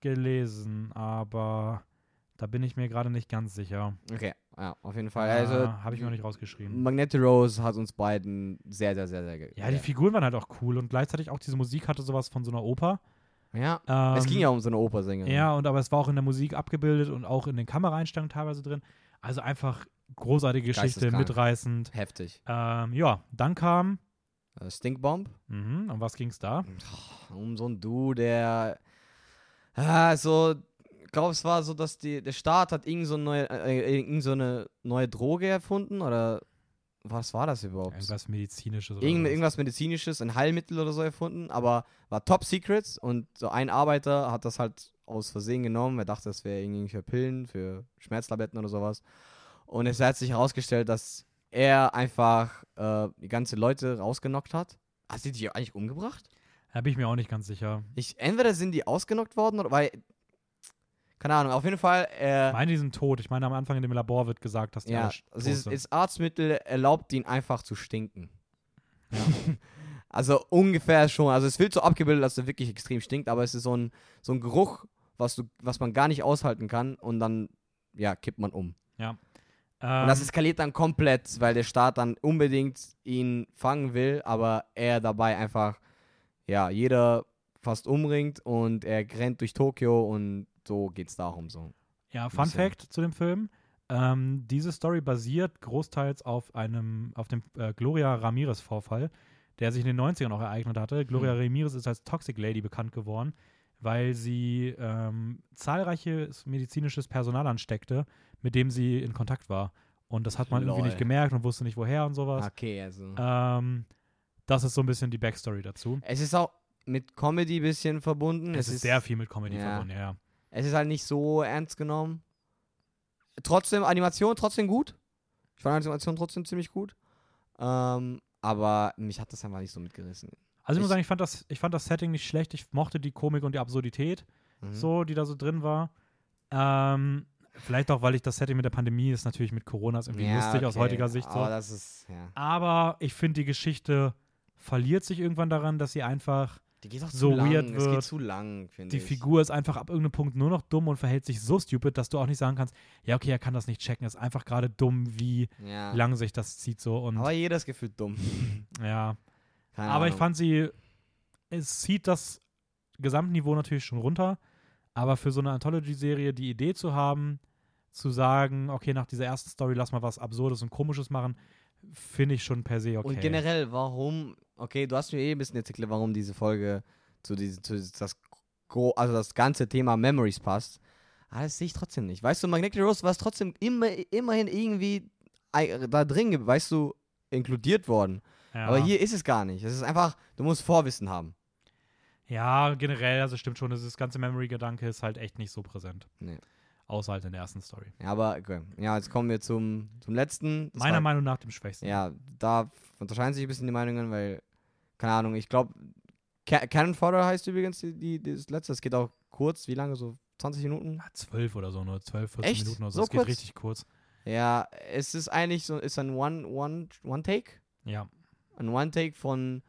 gelesen, aber da bin ich mir gerade nicht ganz sicher. Okay, ja, auf jeden Fall. Also, habe ich mir noch nicht rausgeschrieben. Magneto Rose hat uns beiden sehr, sehr, sehr, sehr ge- Ja, die Figuren waren halt auch cool und gleichzeitig auch diese Musik hatte sowas von so einer Oper. Ja, Ähm, es ging ja um so eine Opersängerin. Ja, und aber es war auch in der Musik abgebildet und auch in den Kameraeinstellungen teilweise drin. Also einfach großartige Geschichte, mitreißend. Heftig. Ähm, ja, dann kam. Äh, Stinkbomb. Mhm, um was ging's da? Um so ein Du, der. Ah, so. Ich glaube, es war so, dass die, der Staat hat irgend so, eine neue, äh, irgend so eine neue Droge erfunden oder was war das überhaupt? Irgendwas Medizinisches oder Irgend, irgendwas Medizinisches, ein Heilmittel oder so erfunden, aber war top secret und so ein Arbeiter hat das halt aus Versehen genommen. Er dachte, das wäre irgendwie für Pillen, für Schmerztabletten oder sowas. Und es hat sich herausgestellt, dass er einfach äh, die ganze Leute rausgenockt hat. Hat sie die eigentlich umgebracht? Da bin ich mir auch nicht ganz sicher. Ich, entweder sind die ausgenockt worden oder weil. Keine Ahnung, auf jeden Fall. Ich Äh, meine, die sind tot. Ich meine, am Anfang in dem Labor wird gesagt, dass die ja, also tot sind. das Arztmittel erlaubt ihn einfach zu stinken. (laughs) also ungefähr schon. Also es wird so abgebildet, dass er wirklich extrem stinkt, aber es ist so ein, so ein Geruch, was, du, was man gar nicht aushalten kann und dann, ja, kippt man um. ähm, Und das eskaliert dann komplett, weil der Staat dann unbedingt ihn fangen will, aber er dabei einfach, ja, jeder fast umringt und er rennt durch Tokio und so geht's darum so. Ja, Fun. Fact zu dem Film. Ähm, diese Story basiert großteils auf einem, auf dem äh, Gloria Ramirez-Vorfall, der sich in den 90ern auch ereignet hatte. Gloria Hm. Ramirez ist als Toxic Lady bekannt geworden, weil sie ähm, zahlreiches medizinisches Personal ansteckte, mit dem sie in Kontakt war. Und das hat man irgendwie Lol. nicht gemerkt und wusste nicht woher und sowas. Okay, also. Ähm, das ist so ein bisschen die Backstory dazu. Es ist auch mit Comedy ein bisschen verbunden. Es, ist sehr viel mit Comedy ja. verbunden, ja. Es ist halt nicht so ernst genommen. Trotzdem, Animation trotzdem gut. Ich fand Animation trotzdem ziemlich gut. Ähm, aber mich hat das einfach nicht so mitgerissen. Also ich muss sagen, ich fand, das, ich fand das Setting nicht schlecht. Ich mochte die Komik und die Absurdität. Mhm. so, die da so drin war. Ähm, vielleicht auch, weil ich das Setting mit der Pandemie ist natürlich mit Corona ist irgendwie Ja, lustig aus okay, heutiger Sicht so. das ist, ja. Aber ich finde, die Geschichte verliert sich irgendwann daran, dass sie einfach, Die geht auch so zu lang. weird Es wird. geht zu lang, finde die ich. Figur ist einfach ab irgendeinem Punkt nur noch dumm und verhält sich so stupid, dass du auch nicht sagen kannst, ja, okay, er kann das nicht checken, ist einfach gerade dumm, wie Ja. lang sich das zieht so und Aber jeder ist gefühlt dumm. (laughs) ja. Keine Aber ich Ahnung. fand sie, es zieht das Gesamtniveau natürlich schon runter, aber für so eine Anthology-Serie die Idee zu haben, zu sagen, okay, nach dieser ersten Story lass mal was Absurdes und Komisches machen, finde ich schon per se okay. Und generell, warum, okay, du hast mir eh ein bisschen erzählt, warum diese Folge zu diesem, zu das, also das ganze Thema Memories passt. Aber das sehe ich trotzdem nicht. Weißt du, Magnetic Rose war es trotzdem immer, immerhin irgendwie da drin, weißt du, inkludiert worden. ja. Aber hier ist es gar nicht. Es ist einfach, du musst Vorwissen haben. Ja, generell, also stimmt schon, das ganze Memory-Gedanke ist halt echt nicht so präsent. Nee. Außer halt in der ersten Story. Ja, aber, okay. Ja, jetzt kommen wir zum, zum letzten. Das Meiner war- Meinung nach dem Schwächsten. Ja, da unterscheiden sich ein bisschen die Meinungen, weil, keine Ahnung, ich glaube, Ca Cannon Fodder heißt übrigens die, die, das letzte. Es geht auch kurz, wie lange? So 20 Minuten? Ja, zwölf oder so, nur zwölf, 14 Echt? Minuten oder so. So das geht richtig kurz. Ja, es ist eigentlich so, ist ein One, One, One Take. Ja. Ein One Take von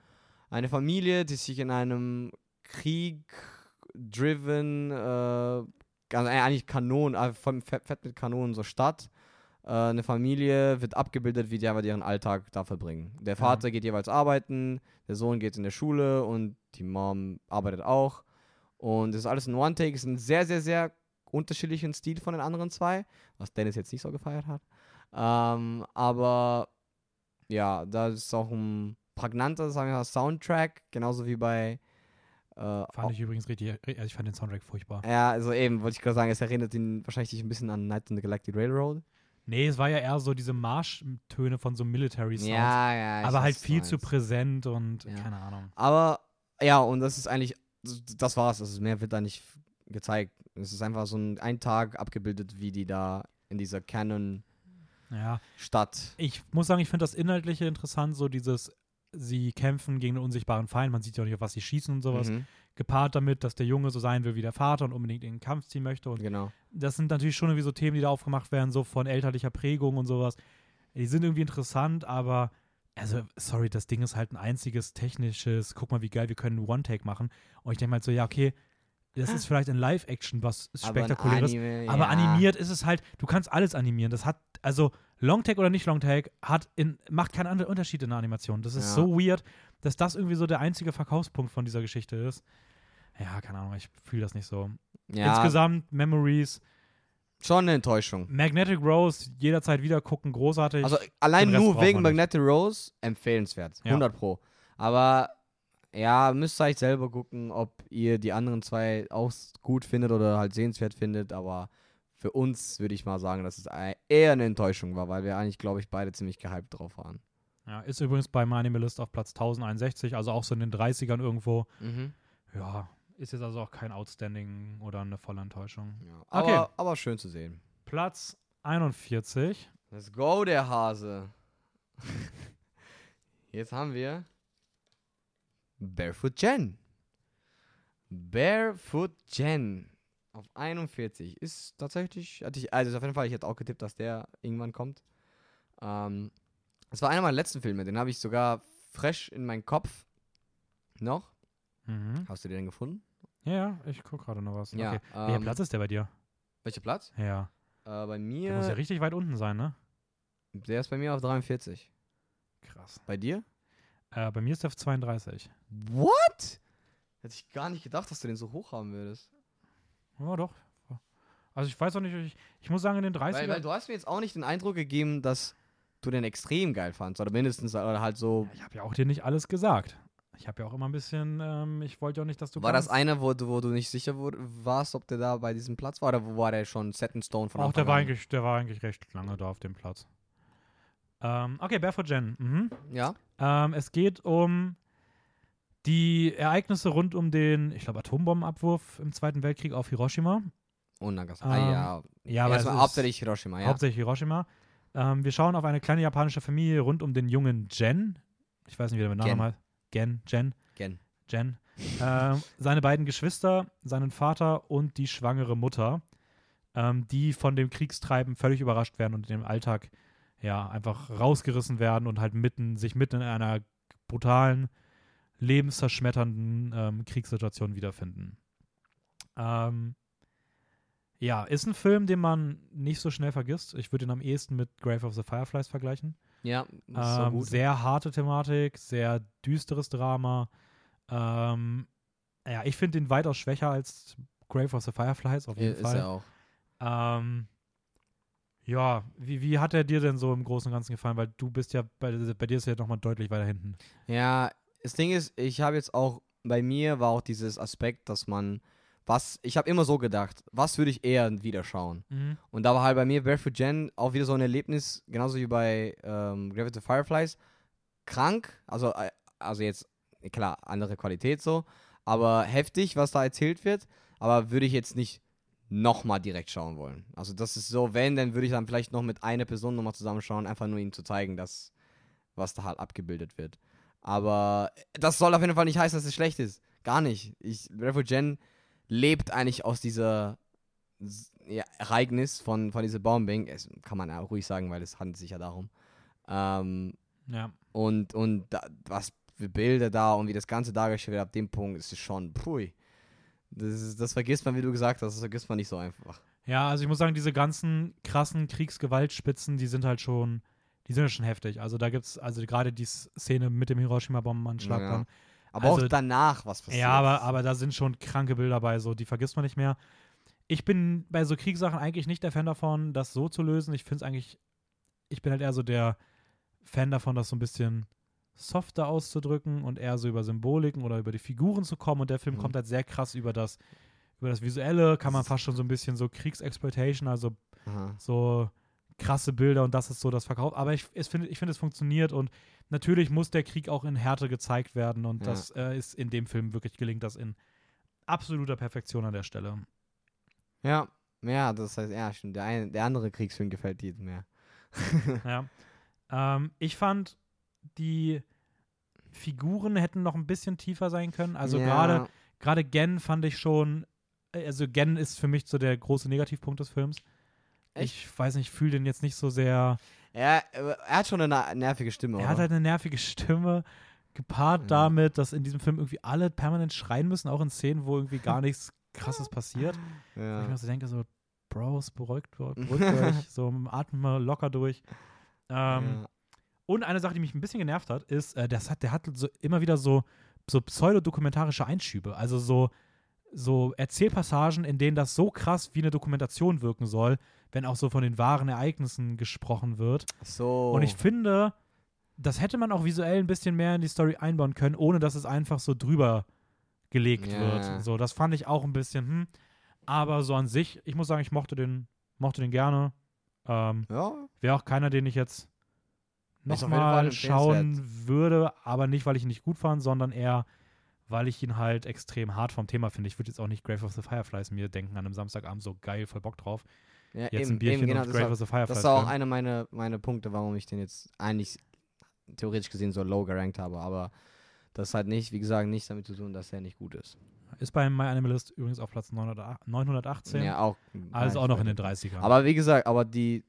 einer Familie, die sich in einem Krieg-driven, äh, also eigentlich Kanonen, äh, fett, mit Kanonen, so Stadt, Äh, eine Familie wird abgebildet, wie die einfach ihren Alltag da verbringen. Der Vater geht jeweils arbeiten, der Sohn geht in der Schule und die Mom arbeitet auch. Und das ist alles in One-Take. ist ein sehr, sehr, sehr unterschiedlichen Stil von den anderen zwei, was Dennis jetzt nicht so gefeiert hat. Ähm, aber ja, da ist auch ein prägnanter, sagen wir mal, Soundtrack, genauso wie bei äh, Fand ich übrigens richtig, also ich fand den Soundtrack furchtbar. ja, also eben, wollte ich gerade sagen, es erinnert ihn wahrscheinlich ein bisschen an Night on the Galactic Railroad. Nee, es war ja eher so diese Marschtöne von so Military Sounds. Ja, ja. aber halt viel zu präsent und Ja. keine Ahnung. Aber ja, und das ist eigentlich, das war's. Also mehr wird da nicht gezeigt. Es ist einfach so ein, ein Tag abgebildet, wie die da in dieser Canon-Stadt. Ja, ich muss sagen, ich finde das Inhaltliche interessant, so dieses, sie kämpfen gegen einen unsichtbaren Feind, man sieht ja auch nicht, auf was sie schießen und sowas. Mhm, Gepaart damit, dass der Junge so sein will wie der Vater und unbedingt in den Kampf ziehen möchte. Und genau. das sind natürlich schon irgendwie so Themen, die da aufgemacht werden, so von elterlicher Prägung und sowas. Die sind irgendwie interessant, aber also, sorry, das Ding ist halt ein einziges technisches, guck mal, wie geil, wir können einen One-Take machen. Und ich denke mal so, ja, okay, das ist vielleicht in Live-Action was Aber Spektakuläres. Anime, Aber ja. animiert ist es halt, du kannst alles animieren. Das hat, also Longtake oder nicht Longtake, hat in, macht keinen anderen Unterschied in der Animation. Das ist Ja. so weird, dass das irgendwie so der einzige Verkaufspunkt von dieser Geschichte ist. Ja, keine Ahnung, ich fühle das nicht so. Ja, Insgesamt Memories, schon eine Enttäuschung. Magnetic Rose, jederzeit wieder gucken, großartig. Also allein nur wegen. Magnetic Rose empfehlenswert. Ja. 100 Pro. Aber ja, müsst ihr euch selber gucken, ob ihr die anderen zwei auch gut findet oder halt sehenswert findet. Aber für uns würde ich mal sagen, dass es eher eine Enttäuschung war, weil wir eigentlich, glaube ich, beide ziemlich gehypt drauf waren. ja, ist übrigens bei My Animalist auf Platz 1061, also auch so in den 30ern irgendwo. Mhm. Ja, ist jetzt also auch kein Outstanding oder eine volle Enttäuschung. Ja. Okay. Aber, aber schön zu sehen. Platz 41. Let's go, der Hase. (laughs) Jetzt haben wir Barefoot Jen. Barefoot Jen auf 41 ist tatsächlich, hatte ich, also auf jeden Fall, ich hätte auch getippt, dass der irgendwann kommt. Ähm, es war einer meiner letzten Filme, den habe ich sogar fresh in meinen Kopf noch. Mhm. Hast du den gefunden? Ja, ich gucke gerade noch was. Ja. Okay. Welcher ähm, Platz ist der bei dir? Welcher Platz? Ja. Äh, bei Der muss ja mir, richtig weit unten sein, ne? der ist bei mir auf 43. Krass. Bei dir? Äh, bei mir ist der auf 32. What? Hätte ich gar nicht gedacht, dass du den so hoch haben würdest. Ja, doch. Also ich weiß auch nicht, ich, ich muss sagen, in den 30ern. Weil, weil du hast mir jetzt auch nicht den Eindruck gegeben, dass du den extrem geil fandst. Oder mindestens oder halt so. ich habe ja auch dir nicht alles gesagt. Ich habe ja auch immer ein bisschen, ähm, ich wollte ja auch nicht, dass du. war das einer, wo du, wo du nicht sicher wur- warst, ob der da bei diesem Platz war? Oder wo war der schon set in stone von Auch der war, eigentlich, der war eigentlich recht lange da auf dem Platz. Ähm, okay, Barefoot Jen. Mhm. Ja? Ähm, es geht um die Ereignisse rund um den, ich glaube, Atombombenabwurf im Zweiten Weltkrieg auf Hiroshima. Und Nagasaki. Ähm, ah, ja. Ja, aber Erstmal hauptsächlich Hiroshima, ja. hauptsächlich Hiroshima. Ähm, wir schauen auf eine kleine japanische Familie rund um den jungen Jen. Ich weiß nicht, wie der mit Namen Gen. heißt. Gen, Jen, Gen. Jen. ähm, seine beiden Geschwister, seinen Vater und die schwangere Mutter, ähm, die von dem Kriegstreiben völlig überrascht werden und in dem Alltag ja einfach rausgerissen werden und halt mitten, sich mitten in einer brutalen, lebenszerschmetternden ähm, Kriegssituation wiederfinden. Ähm, ja, ist ein Film, den man nicht so schnell vergisst. Ich würde ihn am ehesten mit Grave of the Fireflies vergleichen. Ja, ist so Ähm, gut. sehr harte Thematik, sehr düsteres Drama. Ähm, ja, ich finde ihn weitaus schwächer als Grave of the Fireflies, auf Ja, jeden ist Fall. er auch. Ähm, ja, wie, wie hat er dir denn so im Großen und Ganzen gefallen? Weil du bist ja, bei, bei dir ist er ja nochmal deutlich weiter hinten. Ja, das Ding ist, ich habe jetzt auch, bei mir war auch dieses Aspekt, dass man, was, ich habe immer so gedacht, was würde ich eher wieder schauen? Und da war halt bei mir Barefoot Jen auch wieder so ein Erlebnis, genauso wie bei ähm, Gravity Fireflies. Krank, also, äh, also jetzt, klar, andere Qualität so, aber heftig, was da erzählt wird, aber würde ich jetzt nicht nochmal direkt schauen wollen. Also das ist so, wenn, dann würde ich dann vielleicht noch mit einer Person nochmal zusammenschauen, einfach nur ihm zu zeigen, dass, was da halt abgebildet wird. Aber das soll auf jeden Fall nicht heißen, dass es schlecht ist. Gar nicht. Ich, Barefoot Jen lebt eigentlich aus dieser ja, Ereignis von, von dieser Bombing. Es kann man auch ruhig sagen, weil es handelt sich ja darum. Ähm, Ja. und und da, was für Bilder da und wie das Ganze dargestellt wird, ab dem Punkt ist es schon, pui. Das, ist, das vergisst man, wie du gesagt hast, das vergisst man nicht so einfach. Ja, also ich muss sagen, diese ganzen krassen Kriegsgewaltspitzen, die sind halt schon, die sind ja schon heftig. Also da gibt's, also gerade die Szene mit dem Hiroshima-Bombenanschlag Ja. dann. Aber Also- auch danach, was passiert. Ja, aber, aber da sind schon kranke Bilder bei, so, die vergisst man nicht mehr. Ich bin bei so Kriegssachen eigentlich nicht der Fan davon, das so zu lösen. Ich finde es eigentlich, ich bin halt eher so der Fan davon, das so ein bisschen softer auszudrücken und eher so über Symboliken oder über die Figuren zu kommen. Und der Film Mhm. kommt halt sehr krass über das, über das Visuelle, kann man fast schon so ein bisschen so Kriegsexploitation, also Aha. so krasse Bilder und das ist so das Verkauf. Aber ich, es find, ich finde, es funktioniert und natürlich muss der Krieg auch in Härte gezeigt werden und Ja. das äh, ist in dem Film wirklich gelingt, das in absoluter Perfektion an der Stelle. Ja, ja, das heißt, ja, stimmt. Der, eine, der andere Kriegsfilm gefällt dir mehr. (laughs) Ja. Ähm, ich fand, die Figuren hätten noch ein bisschen tiefer sein können. Also ja, gerade gerade Gen fand ich schon, äh, also Gen ist für mich so der große Negativpunkt des Films. Echt? Ich weiß nicht, ich fühle den jetzt nicht so sehr. Er, er hat schon eine nervige Stimme, Er hat oder? halt eine nervige Stimme, gepaart Ja. damit, dass in diesem Film irgendwie alle permanent schreien müssen, auch in Szenen, wo irgendwie gar (laughs) nichts krasses passiert. Wo ich mir ja. so denke, so, Bros, beruhigt, (laughs) beruhigt euch, so atmen mal locker durch. Ähm, ja. Und eine Sache, die mich ein bisschen genervt hat, ist, äh, das hat, der hat so immer wieder so, so pseudodokumentarische Einschübe. Also so, so Erzählpassagen, in denen das so krass wie eine Dokumentation wirken soll, wenn auch so von den wahren Ereignissen gesprochen wird. So. Und ich finde, das hätte man auch visuell ein bisschen mehr in die Story einbauen können, ohne dass es einfach so drüber gelegt Ja. wird. So, das fand ich auch ein bisschen, hm. Aber so an sich, ich muss sagen, ich mochte den, mochte den gerne. Ähm, ja, Wäre auch keiner, den ich jetzt nochmal schauen würde, aber nicht, weil ich ihn nicht gut fand, sondern eher, weil ich ihn halt extrem hart vom Thema finde. Ich würde jetzt auch nicht Grave of the Fireflies mir denken an einem Samstagabend so geil, voll Bock drauf. Ja Jetzt eben, ein Bierchen eben genau. und war, of the Fireflies. das war auch einer meiner meine Punkte, warum ich den jetzt eigentlich theoretisch gesehen so low gerankt habe. Aber das hat nicht, wie gesagt, nichts damit zu tun, dass er nicht gut ist. Ist bei My Animalist übrigens auf Platz 908 918. Ja, auch. also auch noch in den Reichweite. 30ern. Aber wie gesagt, aber die,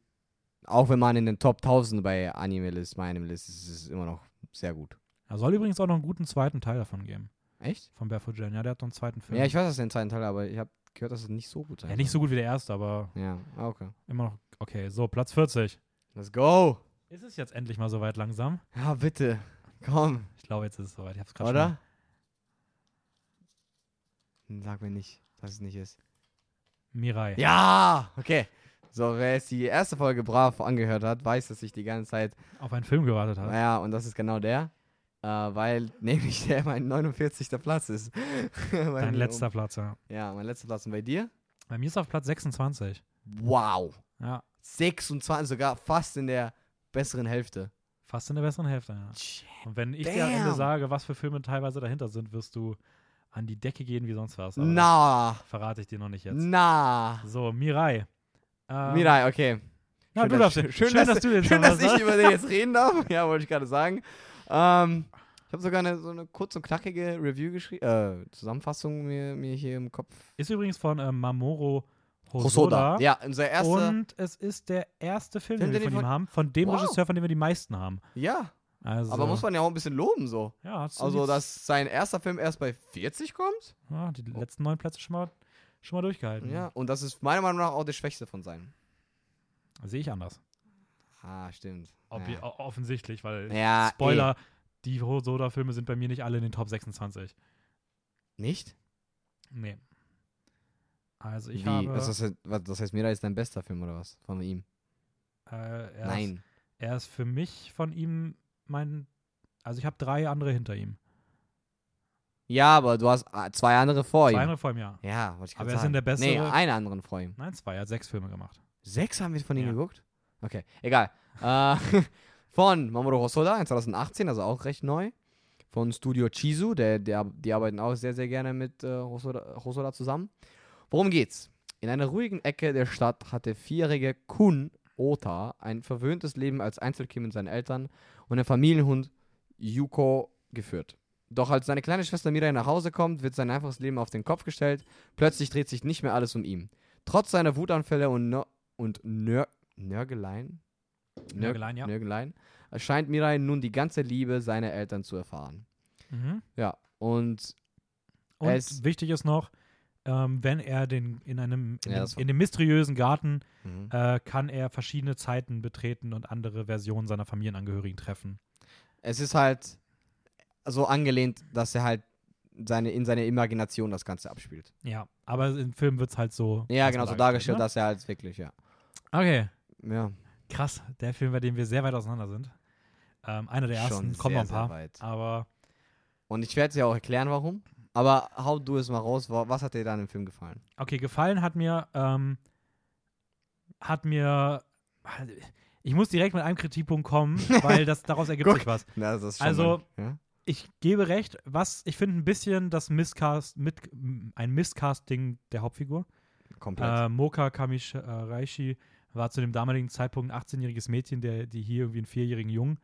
auch wenn man in den Top 1000 bei Animalist, My Animalist, ist es immer noch sehr gut. er soll übrigens auch noch einen guten zweiten Teil davon geben. Echt? Von Barefoot Jen. Ja, der hat noch einen zweiten Film. Ja, ich weiß, dass er den zweiten Teil, hat, aber ich habe gehört, dass es nicht so gut sein ja, nicht so gut wie der erste, aber Ja, ah, okay. immer noch okay. So, Platz 40. Let's go. Ist es jetzt endlich mal soweit langsam? Ja, bitte. Komm. Ich glaube, jetzt ist es soweit. Ich hab's gerade Oder? Hm, Sag mir nicht, dass es nicht ist. Mirai. Ja! Okay. So, wer jetzt die erste Folge brav angehört hat, weiß, dass ich die ganze Zeit. Auf einen Film gewartet hat. Naja, und das ist genau der. Äh, weil (laughs) nämlich der mein 49. Platz ist. (laughs) Dein letzter Platz, ja. Um, ja, mein letzter Platz. Und bei dir? Bei mir ist er auf Platz 26. Wow. Ja, 26, sogar fast in der besseren Hälfte. fast in der besseren Hälfte, ja. Und wenn ich dir am Ende Damn. sage, was für Filme teilweise dahinter sind, wirst du an die Decke gehen wie sonst was. Aber Na, Verrate ich dir noch nicht jetzt. na. So, Mirai. Ähm, Mirai, okay. Ja, Schön, du dass- darfst den. schön, Schön, dass- dass du den Schön, dass ich über den jetzt reden darf. (laughs) Ja, wollte ich gerade sagen. Ähm, ich habe sogar eine, so eine kurz und knackige Review geschrieben, äh, Zusammenfassung mir, mir hier im Kopf. Ist übrigens von äh, Mamoru Hosoda. Ja, unser erster. Und es ist der erste Film, Film, den wir den von ihm haben, von dem Wow. Regisseur, von dem wir die meisten haben. ja, Also, aber muss man ja auch ein bisschen loben so. ja, hat's Also, dass sein erster Film erst bei 40 kommt. ja, die letzten neun Plätze schon mal, schon mal durchgehalten. Ja, und das ist meiner Meinung nach auch der schwächste von seinen. Sehe ich anders. Ah, stimmt. Ob ja. Offensichtlich, weil Ja, Spoiler, die Hosoda-Filme sind bei mir nicht alle in den Top 26. Nicht? Nee. Also ich Wie? habe. Was, das, heißt, was, das heißt, Mira ist dein bester Film oder was? Von ihm? äh, er Ist, Nein. er ist für mich von ihm mein. Also ich habe drei andere hinter ihm. Ja, aber du hast ah, zwei andere vor Zwei ihm. andere vor ihm, ja. Ja, wollte ich Aber gerade er ist sagen. in der bessere- Nee, einen anderen vor ihm. Nein, zwei. Er hat sechs Filme gemacht. Sechs haben wir von ihm Ja. geguckt? Okay, egal. äh, (laughs) von Mamoru Hosoda in 2018, also auch recht neu. Von Studio Chizu, der, der, die arbeiten auch sehr, sehr gerne mit äh, Hosoda, Hosoda zusammen. Worum geht's? In einer ruhigen Ecke der Stadt hat der vierjährige Kun Ota ein verwöhntes Leben als Einzelkind mit seinen Eltern und dem Familienhund Yuko geführt. Doch als seine kleine Schwester Mirai nach Hause kommt, wird sein einfaches Leben auf den Kopf gestellt. Plötzlich dreht sich nicht mehr alles um ihn. Trotz seiner Wutanfälle und, Nör und Nörgeleien, Nör Nörgeleien, ja. Nörgeleien, scheint Mirai nun die ganze Liebe seiner Eltern zu erfahren. Mhm. Ja, und Und wichtig ist noch, ähm, wenn er den in einem in, Ja, dem, in dem mysteriösen Garten Mhm. äh, kann er verschiedene Zeiten betreten und andere Versionen seiner Familienangehörigen treffen. Es ist halt so angelehnt, dass er halt seine, in seiner Imagination das Ganze abspielt. Ja, aber im Film wird es halt so. Ja, genau, so dargestellt, ne? dass er halt wirklich, ja. Okay, Ja, krass. Der Film, bei dem wir sehr weit auseinander sind. Ähm, einer der ersten, Schon kommen noch ein sehr, sehr paar. weit. Aber Und ich werde dir auch erklären, warum. Aber hau du es mal raus, wa- was hat dir dann im Film gefallen? okay, gefallen hat mir, ähm, hat mir. Ich muss direkt mit einem Kritikpunkt kommen, (laughs) weil das daraus ergibt Guck. sich was. Ja, ist Also- mal, ja? ich gebe recht, was ich finde ein bisschen das Misscast, mit, ein Misscasting der Hauptfigur. komplett. Äh, Moka Kamishirai war zu dem damaligen Zeitpunkt ein 18-jähriges Mädchen, der, die hier irgendwie einen vierjährigen Jungen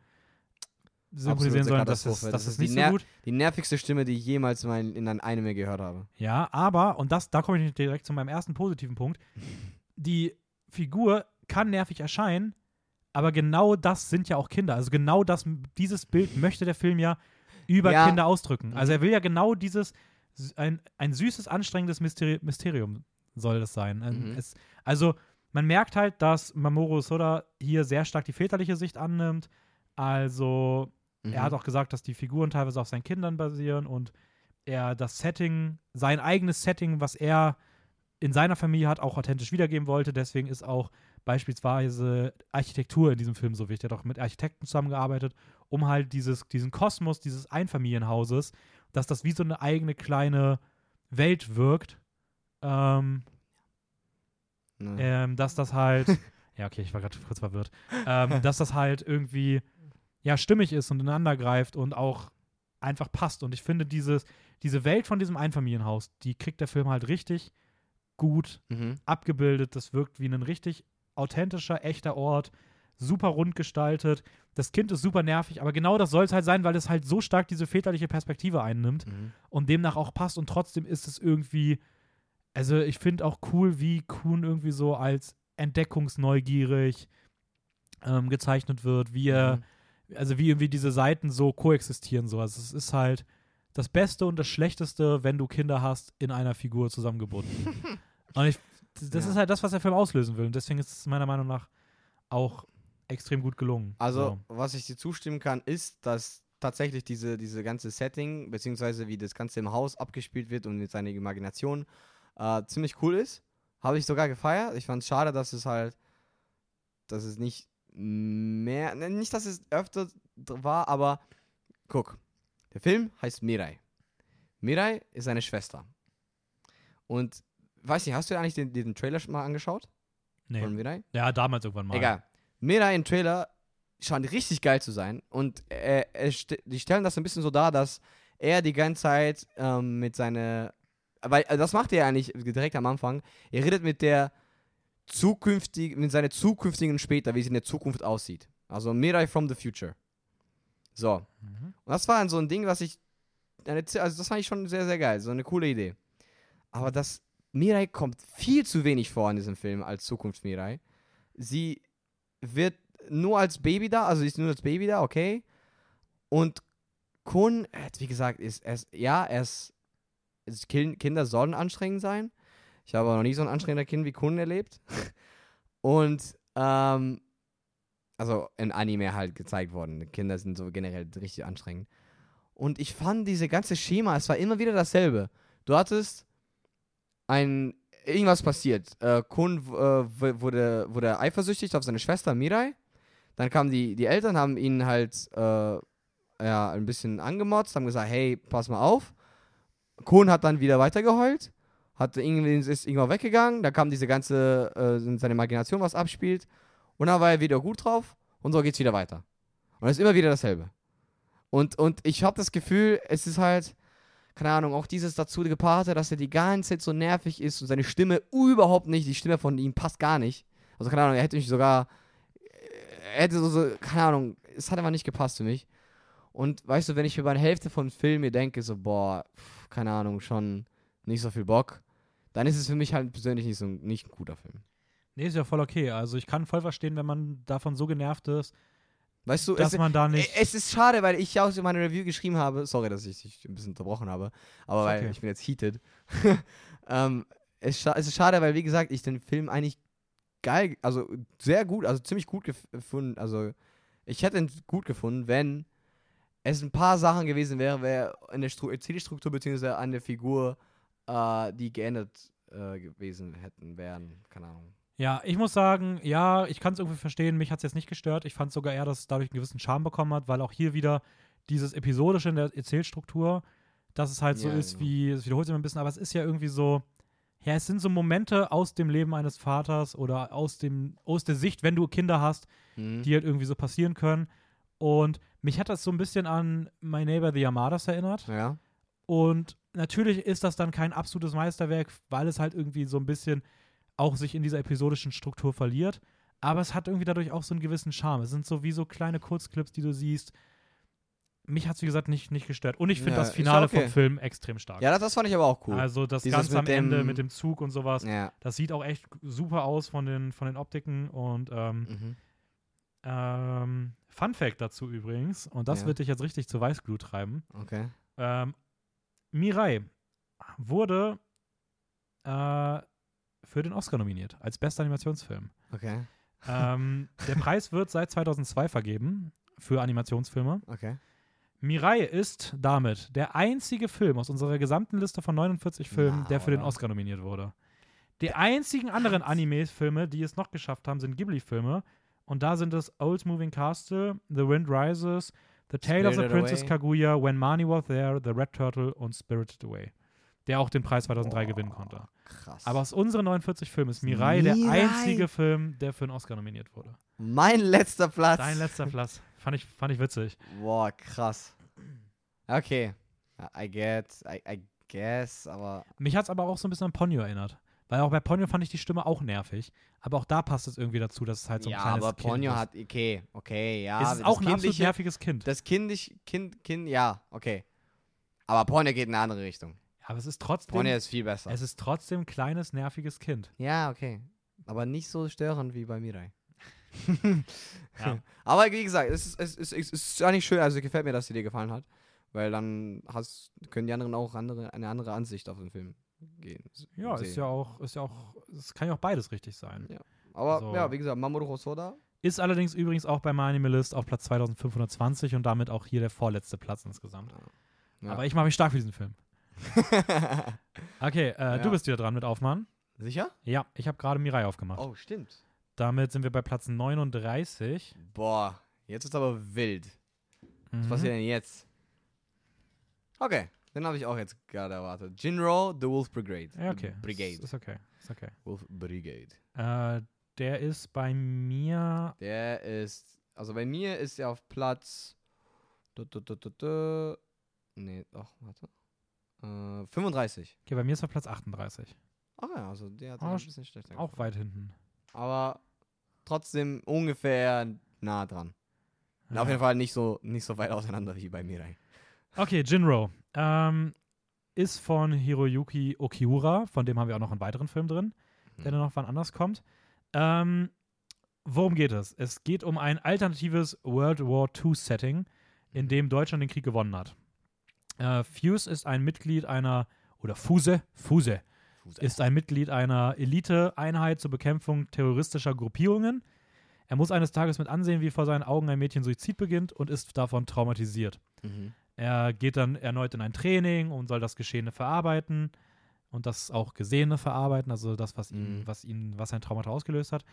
Absolute sollen. Das ist, das Das ist nicht die so gut. Die nervigste Stimme, die ich jemals mal in einem Anime gehört habe. Ja, aber, und das, da komme ich direkt zu meinem ersten positiven Punkt, (laughs) die Figur kann nervig erscheinen, aber genau das sind ja auch Kinder. Also genau das, dieses Bild möchte der Film ja über Ja. Kinder ausdrücken. Mhm. Also er will ja genau dieses, ein, ein süßes, anstrengendes Mysteri Mysterium soll das sein. Ein- Mhm. Es, also man merkt halt, dass Mamoru Soda hier sehr stark die väterliche Sicht annimmt. Also Mhm. er hat auch gesagt, dass die Figuren teilweise auf seinen Kindern basieren und er das Setting, sein eigenes Setting, was er in seiner Familie hat, auch authentisch wiedergeben wollte. Deswegen ist auch beispielsweise Architektur in diesem Film so wichtig. Er hat auch mit Architekten zusammengearbeitet, um halt dieses, diesen Kosmos dieses Einfamilienhauses, dass das wie so eine eigene kleine Welt wirkt. Ähm, Ne. ähm, dass das halt, (laughs) ja, okay, ich war gerade kurz verwirrt, ähm, dass das halt irgendwie, ja, stimmig ist und ineinander greift und auch einfach passt. Und ich finde, dieses, diese Welt von diesem Einfamilienhaus, die kriegt der Film halt richtig gut Mhm. abgebildet. Das wirkt wie ein richtig authentischer, echter Ort, super rund gestaltet. Das Kind ist super nervig, aber genau das soll es halt sein, weil es halt so stark diese väterliche Perspektive einnimmt Mhm. und demnach auch passt und trotzdem ist es irgendwie, also ich finde auch cool, wie Kuhn irgendwie so als entdeckungsneugierig ähm, gezeichnet wird, wie er, Mhm. also wie irgendwie diese Seiten so koexistieren so. Also es ist halt das Beste und das Schlechteste, wenn du Kinder hast, in einer Figur zusammengebunden. (laughs) und ich, das Ja. ist halt das, was der Film auslösen will und deswegen ist es meiner Meinung nach auch extrem gut gelungen. Also, was ich dir zustimmen kann, ist, dass tatsächlich diese, diese ganze Setting, beziehungsweise wie das Ganze im Haus abgespielt wird und mit seiner Imagination äh, ziemlich cool ist. Habe ich sogar gefeiert. Ich fand es schade, dass es halt, dass es nicht mehr, ne, nicht, dass es öfter war, aber guck, der Film heißt Mirai. Mirai ist seine Schwester. Und, weiß nicht, hast du eigentlich den, den Trailer schon mal angeschaut nee. von Mirai? Ja, damals irgendwann mal. Egal. Mirai im Trailer scheint richtig geil zu sein. Und äh, er st die stellen das ein bisschen so dar, dass er die ganze Zeit ähm, mit seiner. Weil äh, das macht er eigentlich direkt am Anfang. Er redet mit der zukünftig, mit seiner zukünftigen später, wie sie in der Zukunft aussieht. Also Mirai from the future. So. Mhm. Und das war dann so ein Ding, was ich. eine Also, das fand ich schon sehr, sehr geil. So eine coole Idee. Aber das. Mirai kommt viel zu wenig vor in diesem Film als Zukunft Mirai. Sie wird nur als Baby da, also sie ist nur als Baby da, okay. Und Kun, wie gesagt, ist, ist ja, er ist. Kinder sollen anstrengend sein. Ich habe noch nie so ein anstrengender Kind wie Kun erlebt. (laughs) Und, ähm, also in Anime halt gezeigt worden. Kinder sind so generell richtig anstrengend. Und ich fand diese ganze Schema, es war immer wieder dasselbe. Du hattest ein, irgendwas passiert. Äh, Kun äh, wurde, wurde eifersüchtig auf seine Schwester Mirai. Dann kamen die, die Eltern, haben ihn halt äh, ja, ein bisschen angemotzt, haben gesagt, hey, pass mal auf. Kun hat dann wieder weitergeheult, hat irgendwie, ist irgendwann weggegangen, da kam diese ganze, äh, seine Imagination, was abspielt. Und dann war er wieder gut drauf und so geht's wieder weiter. Und es ist immer wieder dasselbe. Und, und ich habe das Gefühl, es ist halt, keine Ahnung, auch dieses dazu gepaarte, dass er die ganze Zeit so nervig ist und seine Stimme überhaupt nicht, die Stimme von ihm passt gar nicht. Also keine Ahnung, er hätte mich sogar, er hätte so, so keine Ahnung, es hat einfach nicht gepasst für mich. Und weißt du, wenn ich über eine Hälfte vom Film mir denke, so, boah, pf, keine Ahnung, schon nicht so viel Bock, dann ist es für mich halt persönlich nicht so ein, nicht ein guter Film. Nee, ist ja voll okay. Also ich kann voll verstehen, wenn man davon so genervt ist. Weißt du, dass es, man da nicht. es ist schade, weil ich ja auch in meiner Review geschrieben habe, sorry, dass ich dich ein bisschen unterbrochen habe, aber Ist weil okay. ich bin jetzt heated. (laughs) ähm, es, es ist schade, weil wie gesagt, ich den Film eigentlich geil, also sehr gut, also ziemlich gut gef- gefunden, also ich hätte ihn gut gefunden, wenn es ein paar Sachen gewesen wäre, wäre in der Stru Erzählstruktur beziehungsweise an der Figur, äh, die geändert äh, gewesen hätten, wären, keine Ahnung. Ja, ich muss sagen, ja, ich kann es irgendwie verstehen. Mich hat es jetzt nicht gestört. Ich fand sogar eher, dass es dadurch einen gewissen Charme bekommen hat, weil auch hier wieder dieses Episodische in der Erzählstruktur, dass es halt so Ja, ist, genau. wie, es wiederholt sich immer ein bisschen, aber es ist ja irgendwie so, ja, es sind so Momente aus dem Leben eines Vaters oder aus, dem, aus der Sicht, wenn du Kinder hast, Mhm. die halt irgendwie so passieren können. Und mich hat das so ein bisschen an My Neighbor the Armadas erinnert. ja. Und natürlich ist das dann kein absolutes Meisterwerk, weil es halt irgendwie so ein bisschen auch sich in dieser episodischen Struktur verliert. Aber es hat irgendwie dadurch auch so einen gewissen Charme. Es sind so wie so kleine Kurzclips, die du siehst. Mich hat es, wie gesagt, nicht, nicht gestört. Und ich finde Ja, das Finale okay. vom Film extrem stark. Ja, das, das fand ich aber auch cool. Also das Dieses Ganze am Ende mit dem Zug und sowas. ja. Das sieht auch echt super aus von den, von den Optiken. Und ähm, Mhm. ähm, Fun Fact dazu übrigens, und das Ja. wird dich jetzt richtig zu Weißglut treiben. Okay. Ähm, Mirai wurde äh, für den Oscar nominiert als bester Animationsfilm. Okay. ähm, der (laughs) Preis wird seit 2002 vergeben für Animationsfilme. Okay. Mirai ist damit der einzige Film aus unserer gesamten Liste von 49 Filmen, Na, der für den? Oscar nominiert wurde. Die einzigen anderen Anime-Filme, die es noch geschafft haben, sind Ghibli-Filme. Und da sind es Old Moving Castle, The Wind Rises, The Tale of the Spirited Princess Away. Kaguya, When Mani Was There, The Red Turtle und Spirited Away. Der auch den Preis 2003 gewinnen konnte. Krass. Aber aus unseren 49 Filmen ist Mirai, der Mirai? einzige Film, der für einen Oscar nominiert wurde. mein letzter Platz. Dein letzter Platz. Fand ich, fand ich witzig. Boah, krass. Okay. I get, I, I guess, aber Mich hat es aber auch so ein bisschen an Ponyo erinnert. Weil auch bei Ponyo fand ich die Stimme auch nervig. Aber auch da passt es irgendwie dazu, dass es halt so ein ja, kleines aber Ponyo hat, okay, okay, ja. es ist auch ein absolut nerviges Kind. Das kindisch, Kind, Kind, ja, okay. Aber Ponyo geht in eine andere Richtung. Ja, aber es ist trotzdem, Ponyo ist viel besser. es ist trotzdem ein kleines, nerviges Kind. ja, okay. Aber nicht so störend wie bei Mirai. (laughs) Ja. (laughs) Aber wie gesagt, es ist, es, ist, es ist eigentlich schön, also gefällt mir, dass sie dir gefallen hat. Weil dann hast, können die anderen auch andere, eine andere Ansicht auf den Film gehen. Ja, ist sehen. ja auch, ist ja auch, es kann ja auch beides richtig sein. Ja. Aber So. ja, wie gesagt, Mamoru Hosoda. Ist allerdings übrigens auch bei My Animalist auf Platz 2520 und damit auch hier der vorletzte Platz insgesamt. Ja. Aber ich mache mich stark für diesen Film. (laughs) Okay, äh, Ja. du bist wieder dran mit Aufmachen. Sicher? Ja, ich habe gerade Mirai aufgemacht. Oh, stimmt. Damit sind wir bei Platz 39. Boah, jetzt ist aber wild. Was Mhm. passiert denn jetzt? Okay, den habe ich auch jetzt gerade erwartet. Jinro, The Wolf Brigade. Ja, okay. Brigade. Ist, ist okay. Ist okay. Wolf Brigade. Äh, der ist bei mir. Der ist, also bei mir ist er auf Platz. Du, du, du, du, du, nee, doch, warte. Äh, 35. Okay, bei mir ist er Platz 38. Ach ja, also der hat Ah, sich ein bisschen schlechter Auch gefallen. weit hinten. Aber trotzdem ungefähr nah dran. Und Auf Ja. jeden Fall nicht so, nicht so weit auseinander wie bei Mirai. Okay, Jinro. Ähm, ist von Hiroyuki Okiura, von dem haben wir auch noch einen weiteren Film drin, der dann noch wann anders kommt. Ähm, worum geht es? Es geht um ein alternatives World War II-Setting, in dem Deutschland den Krieg gewonnen hat. Äh, Fuse ist ein Mitglied einer, oder Fuse, Fuse, ist ein Mitglied einer Elite-Einheit zur Bekämpfung terroristischer Gruppierungen. Er muss eines Tages mit ansehen, wie vor seinen Augen ein Mädchen Suizid beginnt und ist davon traumatisiert. Mhm. Er geht dann erneut in ein Training und soll das Geschehene verarbeiten und das auch Gesehene verarbeiten, also das, was ihn, Mhm. was ihn, was sein Traumata ausgelöst hat.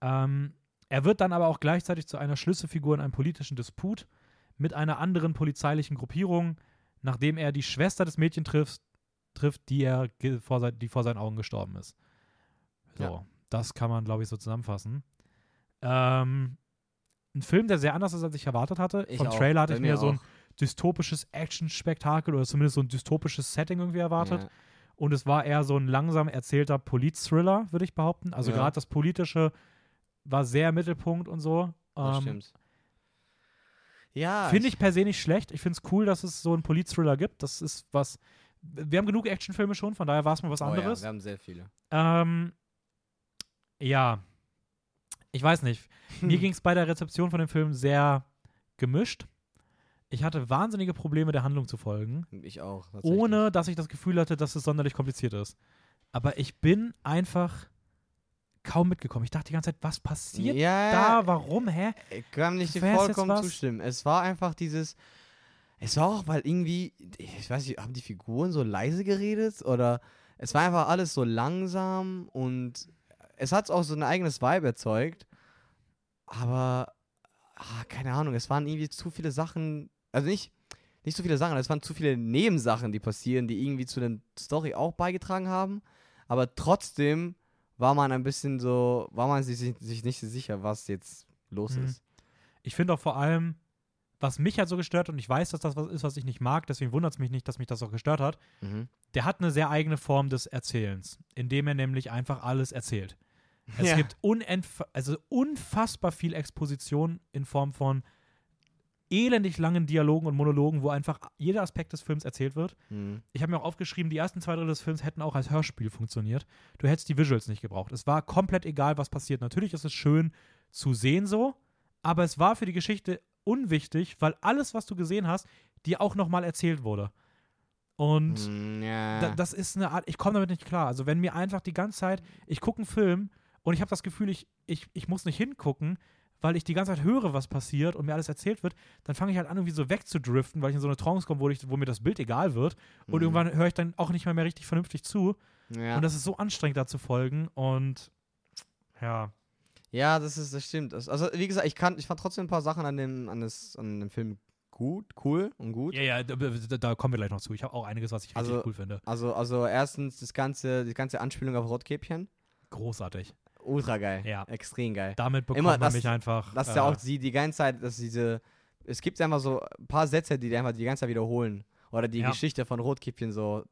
Ähm, er wird dann aber auch gleichzeitig zu einer Schlüsselfigur in einem politischen Disput mit einer anderen polizeilichen Gruppierung, nachdem er die Schwester des Mädchens trifft, trifft die er vor, sein, die vor seinen Augen gestorben ist. So, Ja. das kann man, glaube ich, so zusammenfassen. Ähm, ein Film, der sehr anders ist, als ich erwartet hatte. Ich Vom auch, Trailer hatte bei ich mir so ein. Dystopisches Action-Spektakel oder zumindest so ein dystopisches Setting irgendwie erwartet. Ja. Und es war eher so ein langsam erzählter Polit-Thriller, würde ich behaupten. Also Ja. gerade das Politische war sehr im Mittelpunkt und so. Das Ähm, stimmt. Ja, Finde ich per se nicht schlecht. Ich finde es cool, dass es so einen Polit-Thriller gibt. Das ist was. Wir haben genug Actionfilme schon, von daher war es mal was Oh ja, anderes. wir haben sehr viele. Ähm, ja. Ich weiß nicht. Mir (laughs) ging es bei der Rezeption von dem Film sehr gemischt. Ich hatte wahnsinnige Probleme, der Handlung zu folgen, Ich auch. ohne dass ich das Gefühl hatte, dass es sonderlich kompliziert ist. Aber ich bin einfach kaum mitgekommen. Ich dachte die ganze Zeit, was passiert ja, da? Warum? Hä? Ich kann nicht dir vollkommen zustimmen. Es war einfach dieses. Es war auch, weil irgendwie, ich weiß nicht, haben die Figuren so leise geredet oder es war einfach alles so langsam und es hat auch so ein eigenes Vibe erzeugt. Aber, ah, keine Ahnung, es waren irgendwie zu viele Sachen, also nicht, nicht so viele Sachen, es waren zu viele Nebensachen, die passieren, die irgendwie zu der Story auch beigetragen haben. Aber trotzdem war man ein bisschen so, war man sich, sich nicht so sicher, was jetzt los Mhm. ist. Ich finde auch vor allem, was mich halt so gestört, und ich weiß, dass das was ist, was ich nicht mag, deswegen wundert es mich nicht, dass mich das auch gestört hat, Mhm. der hat eine sehr eigene Form des Erzählens, indem er nämlich einfach alles erzählt. Es Ja. gibt unentf also unfassbar viel Exposition in Form von elendig langen Dialogen und Monologen, wo einfach jeder Aspekt des Films erzählt wird. Mhm. Ich habe mir auch aufgeschrieben, die ersten zwei Drittel des Films hätten auch als Hörspiel funktioniert. Du hättest die Visuals nicht gebraucht. Es war komplett egal, was passiert. Natürlich ist es schön zu sehen so, aber es war für die Geschichte unwichtig, weil alles, was du gesehen hast, dir auch nochmal erzählt wurde. Und Mm, ja. da, das ist eine Art, ich komme damit nicht klar. Also wenn mir einfach die ganze Zeit, ich gucke einen Film und ich habe das Gefühl, ich, ich, ich muss nicht hingucken, weil ich die ganze Zeit höre, was passiert und mir alles erzählt wird, dann fange ich halt an, irgendwie so wegzudriften, weil ich in so eine Trance komme, wo, ich, wo mir das Bild egal wird. Und Mhm. irgendwann höre ich dann auch nicht mehr, mehr richtig vernünftig zu. ja. Und das ist so anstrengend, da zu folgen. Und ja, ja, das ist, das stimmt. Das, also, wie gesagt, ich, kann, ich fand trotzdem ein paar Sachen an dem, an das, an dem Film gut, cool und gut. ja, ja, da, da, kommen wir gleich noch zu. Ich habe auch einiges, was ich richtig Also- cool finde. Also, also erstens das ganze, die ganze Anspielung auf Rotkäppchen. Großartig. Ultra geil. Ja. Extrem geil. Damit bekommt Immer man das- mich einfach. Das ist äh, ja auch sie die ganze Zeit, dass diese. Es gibt einfach so ein paar Sätze, die die einfach die ganze Zeit wiederholen. Oder die Ja. Geschichte von Rotkäppchen so.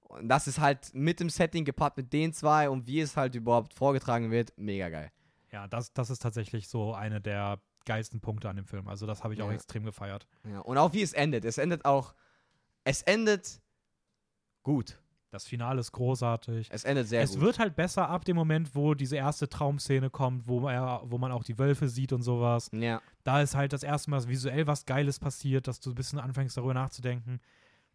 Und das ist halt mit dem Setting gepaart mit den zwei und wie es halt überhaupt vorgetragen wird, mega geil. Ja, das, das ist tatsächlich so eine der geilsten Punkte an dem Film. Also das habe ich auch Ja. extrem gefeiert. Ja. Und auch wie es endet. Es endet auch. Es endet gut. Das Finale ist großartig. Es endet sehr es gut. wird halt besser ab dem Moment, wo diese erste Traumszene kommt, wo, er, wo man auch die Wölfe sieht und sowas. ja. Da ist halt das erste Mal visuell was Geiles passiert, dass du ein bisschen anfängst darüber nachzudenken.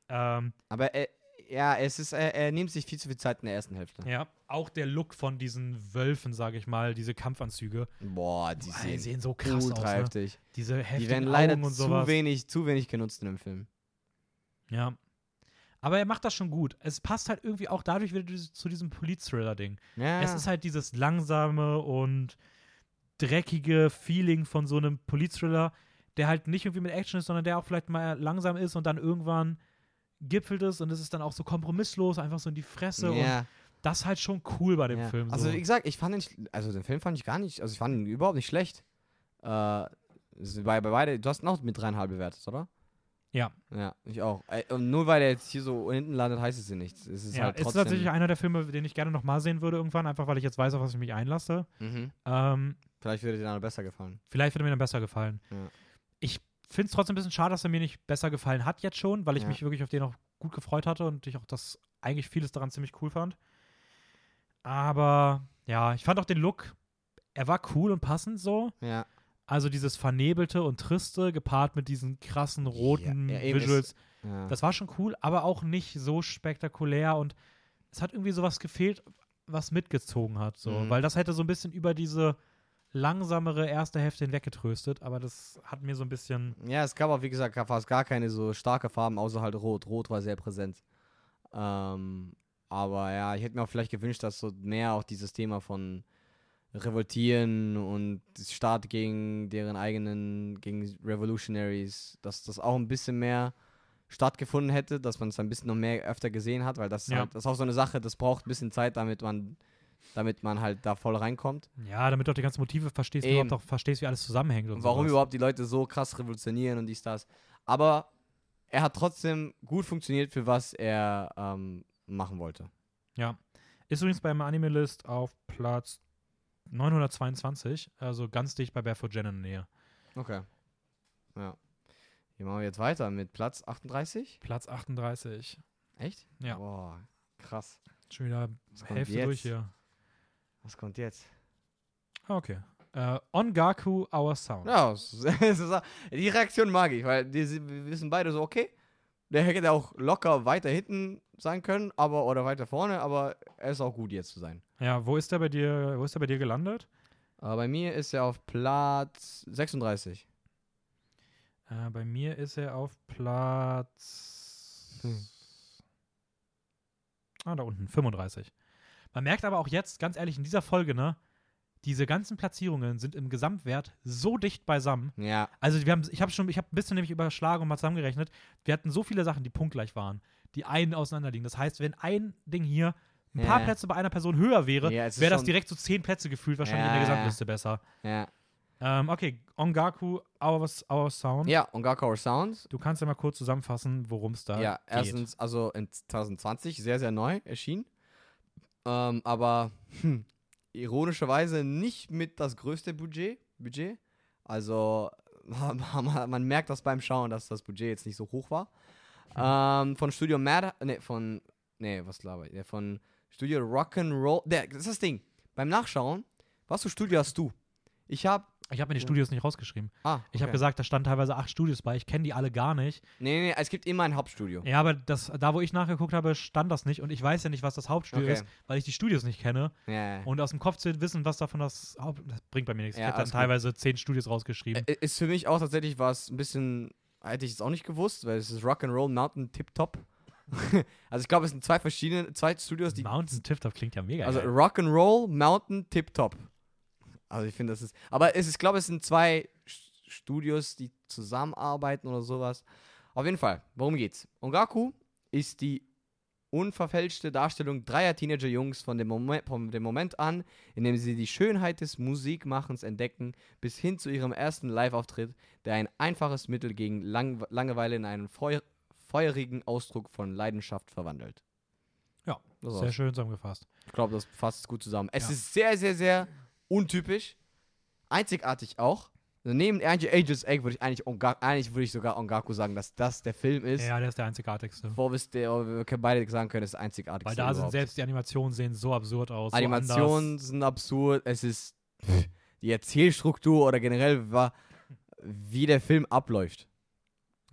Ähm, Aber er, ja, es ist, er, er nimmt sich viel zu viel Zeit in der ersten Hälfte. ja, auch der Look von diesen Wölfen, sage ich mal, diese Kampfanzüge, Boah, die Boah, die sehen, sehen so krass aus. Ne? Diese Die heftigen werden leider Augen und zu sowas. wenig, zu wenig genutzt in dem Film. Ja. Aber er macht das schon gut. Es passt halt irgendwie auch dadurch wieder zu diesem Polit-Thriller-Ding. Ja. Es ist halt dieses langsame und dreckige Feeling von so einem Polit-Thriller, der halt nicht irgendwie mit Action ist, sondern der auch vielleicht mal langsam ist und dann irgendwann gipfelt es und es ist dann auch so kompromisslos, einfach so in die Fresse. Und ja. das ist halt schon cool bei dem ja. Film. So. Also wie gesagt, ich fand den, also den Film fand ich gar nicht, also ich fand ihn überhaupt nicht schlecht. Äh, bei, bei beide, du hast ihn auch mit dreieinhalb bewertet, oder? Ja. Ja, ich auch. Und nur weil er jetzt hier so hinten landet, heißt es ja nichts. Es ist ja, halt ist trotzdem. tatsächlich einer der Filme, den ich gerne nochmal sehen würde irgendwann, einfach weil ich jetzt weiß, auf was ich mich einlasse. mhm. Ähm, Vielleicht würde dir dann besser gefallen. Vielleicht würde mir dann besser gefallen. Ja. Ich finde es trotzdem ein bisschen schade, dass er mir nicht besser gefallen hat jetzt schon, weil ich Ja. mich wirklich auf den auch gut gefreut hatte und ich auch das eigentlich vieles daran ziemlich cool fand. Aber ja, ich fand auch den Look, er war cool und passend so. Ja. Also dieses Vernebelte und Triste gepaart mit diesen krassen roten ja, es- Visuals. ja. Das war schon cool, aber auch nicht so spektakulär und es hat irgendwie sowas gefehlt, was mitgezogen hat, so. Mhm. Weil das hätte so ein bisschen über diese langsamere erste Hälfte hinweggetröstet, aber das hat mir so ein bisschen. Ja, es gab auch, wie gesagt, fast gar keine so starke Farben, außer halt Rot. Rot war sehr präsent. Ähm, aber ja, ich hätte mir auch vielleicht gewünscht, dass so mehr auch dieses Thema von Revoltieren und Staat gegen deren eigenen, gegen Revolutionaries, dass das auch ein bisschen mehr stattgefunden hätte, dass man es ein bisschen noch mehr öfter gesehen hat, weil das, ist Ja. halt, das ist auch so eine Sache, das braucht ein bisschen Zeit, damit man, damit man halt da voll reinkommt. Ja, damit du auch die ganzen Motive verstehst, Eben. überhaupt auch verstehst, wie alles zusammenhängt und Und warum sowas. überhaupt die Leute so krass revolutionieren und dies, das. Aber er hat trotzdem gut funktioniert, für was er ähm, machen wollte. Ja. Ist übrigens beim Anime List auf Platz 922, also ganz dicht bei Barefoot Jen in der Nähe. Okay. Ja. Hier machen wir jetzt weiter mit Platz 38. Platz 38. Echt? Ja. Boah, krass. Schon wieder Hälfte jetzt? durch hier. Was kommt jetzt? Ah, okay. Äh, Ongaku, Our Sound. Ja, (laughs) die Reaktion mag ich, weil die, wir wissen beide so, okay, der hätte auch locker weiter hinten sein können, aber oder weiter vorne, aber er ist auch gut jetzt zu sein. Ja, wo ist der bei dir, wo ist der bei dir gelandet? Aber bei mir ist er auf Platz 36. Äh, bei mir ist er auf Platz. Hm. Ah, da unten, 35. Man merkt aber auch jetzt, ganz ehrlich, in dieser Folge, ne, diese ganzen Platzierungen sind im Gesamtwert so dicht beisammen. Ja, Also wir haben, ich habe schon, ich habe ein bisschen nämlich überschlagen und mal zusammengerechnet. Wir hatten so viele Sachen, die punktgleich waren, die einen auseinanderliegen. Das heißt, wenn ein Ding hier ein paar Ja. Plätze bei einer Person höher wäre, Ja, wäre das direkt so zehn Plätze gefühlt wahrscheinlich in der Ja. Gesamtliste besser. ja. Ähm, okay, Ongaku, Our, Our Sound. Ja, und Gakor Sounds. Du kannst ja mal kurz zusammenfassen, worum es da Ja, geht. erstens, also in 2020 sehr, sehr neu erschienen. Ähm, aber hm, ironischerweise nicht mit das größte Budget. Budget. Also (laughs) man, man merkt das beim Schauen, dass das Budget jetzt nicht so hoch war. Ähm, von Studio Mad, ne, von, ne, was laber ich, ja, von Studio Rock'n'Roll, der, das ist das Ding. Beim Nachschauen, was für Studio hast du? Ich habe, Ich habe mir die Studios nicht rausgeschrieben. ah, Ich habe okay. gesagt, da standen teilweise acht Studios bei. Ich kenne die alle gar nicht. nee, nee, es gibt immer ein Hauptstudio. Ja, aber das, da, wo ich nachgeguckt habe, stand das nicht. Und ich weiß ja nicht, was das Hauptstudio Okay. ist, weil ich die Studios nicht kenne. Ja, ja. Und aus dem Kopf zu wissen, was davon das Haupt. Das bringt bei mir nichts. Ja, ich hätte dann alles gut. teilweise zehn Studios rausgeschrieben. Ä- Ist für mich auch tatsächlich was ein bisschen, hätte ich es auch nicht gewusst, weil es ist Rock'n'Roll Mountain Tip Top. (laughs) also ich glaube, es sind zwei verschiedene, zwei Studios, die. Mountain Tip Top klingt ja mega. Also. Rock'n'Roll Mountain Tip Top. Also ich finde, das ist. Aber es ist, ich glaube, es sind zwei St- Studios, die zusammenarbeiten oder sowas. Auf jeden Fall, worum geht's? Ongaku ist die unverfälschte Darstellung dreier Teenager-Jungs von dem, Moment, von dem Moment an, in dem sie die Schönheit des Musikmachens entdecken, bis hin zu ihrem ersten Live-Auftritt, der ein einfaches Mittel gegen Lang Langeweile in einen feu feurigen Ausdruck von Leidenschaft verwandelt. Ja, das Sehr schön zusammengefasst. Ich glaube, das fasst es gut zusammen. Es Ja. ist sehr, sehr, sehr untypisch. Einzigartig auch. Also neben Angel Angels Egg würde ich eigentlich, Onga eigentlich würde ich sogar Ongaku sagen, dass das der Film ist. Ja, der ist der einzigartigste. Wo wir, beide sagen können, ist der einzigartigste. Weil da sind überhaupt. selbst die Animationen sehen so absurd aus. So Animationen anders. sind absurd. Es ist die Erzählstruktur oder generell, wie der Film abläuft.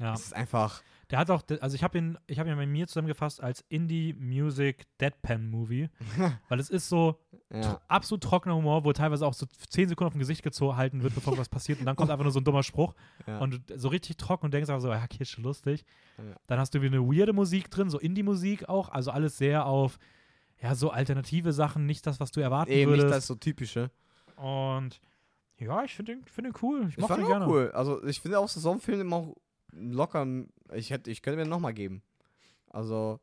Ja. Es ist einfach. Der hat auch, also ich habe ihn, ich habe ihn bei mir zusammengefasst als Indie Music Deadpan Movie, (laughs) weil es ist so Ja. absolut trockener Humor, wo teilweise auch so 10 Sekunden auf dem Gesicht gehalten wird, bevor was passiert und dann kommt (laughs) einfach nur so ein dummer Spruch Ja. und du- so richtig trocken und denkst einfach so, ja, okay, ist schon lustig. Ja. Dann hast du wieder eine weirde Musik drin, so Indie-Musik auch, also alles sehr auf, ja, so alternative Sachen, nicht das, was du erwarten Eben nicht würdest. das so typische. und ja, ich finde ihn, find ihn cool. Ich Ich ihn auch gerne. cool. Also ich finde auch so einen Film immer auch locker. Ich hätte, ich könnte mir nochmal geben. Also.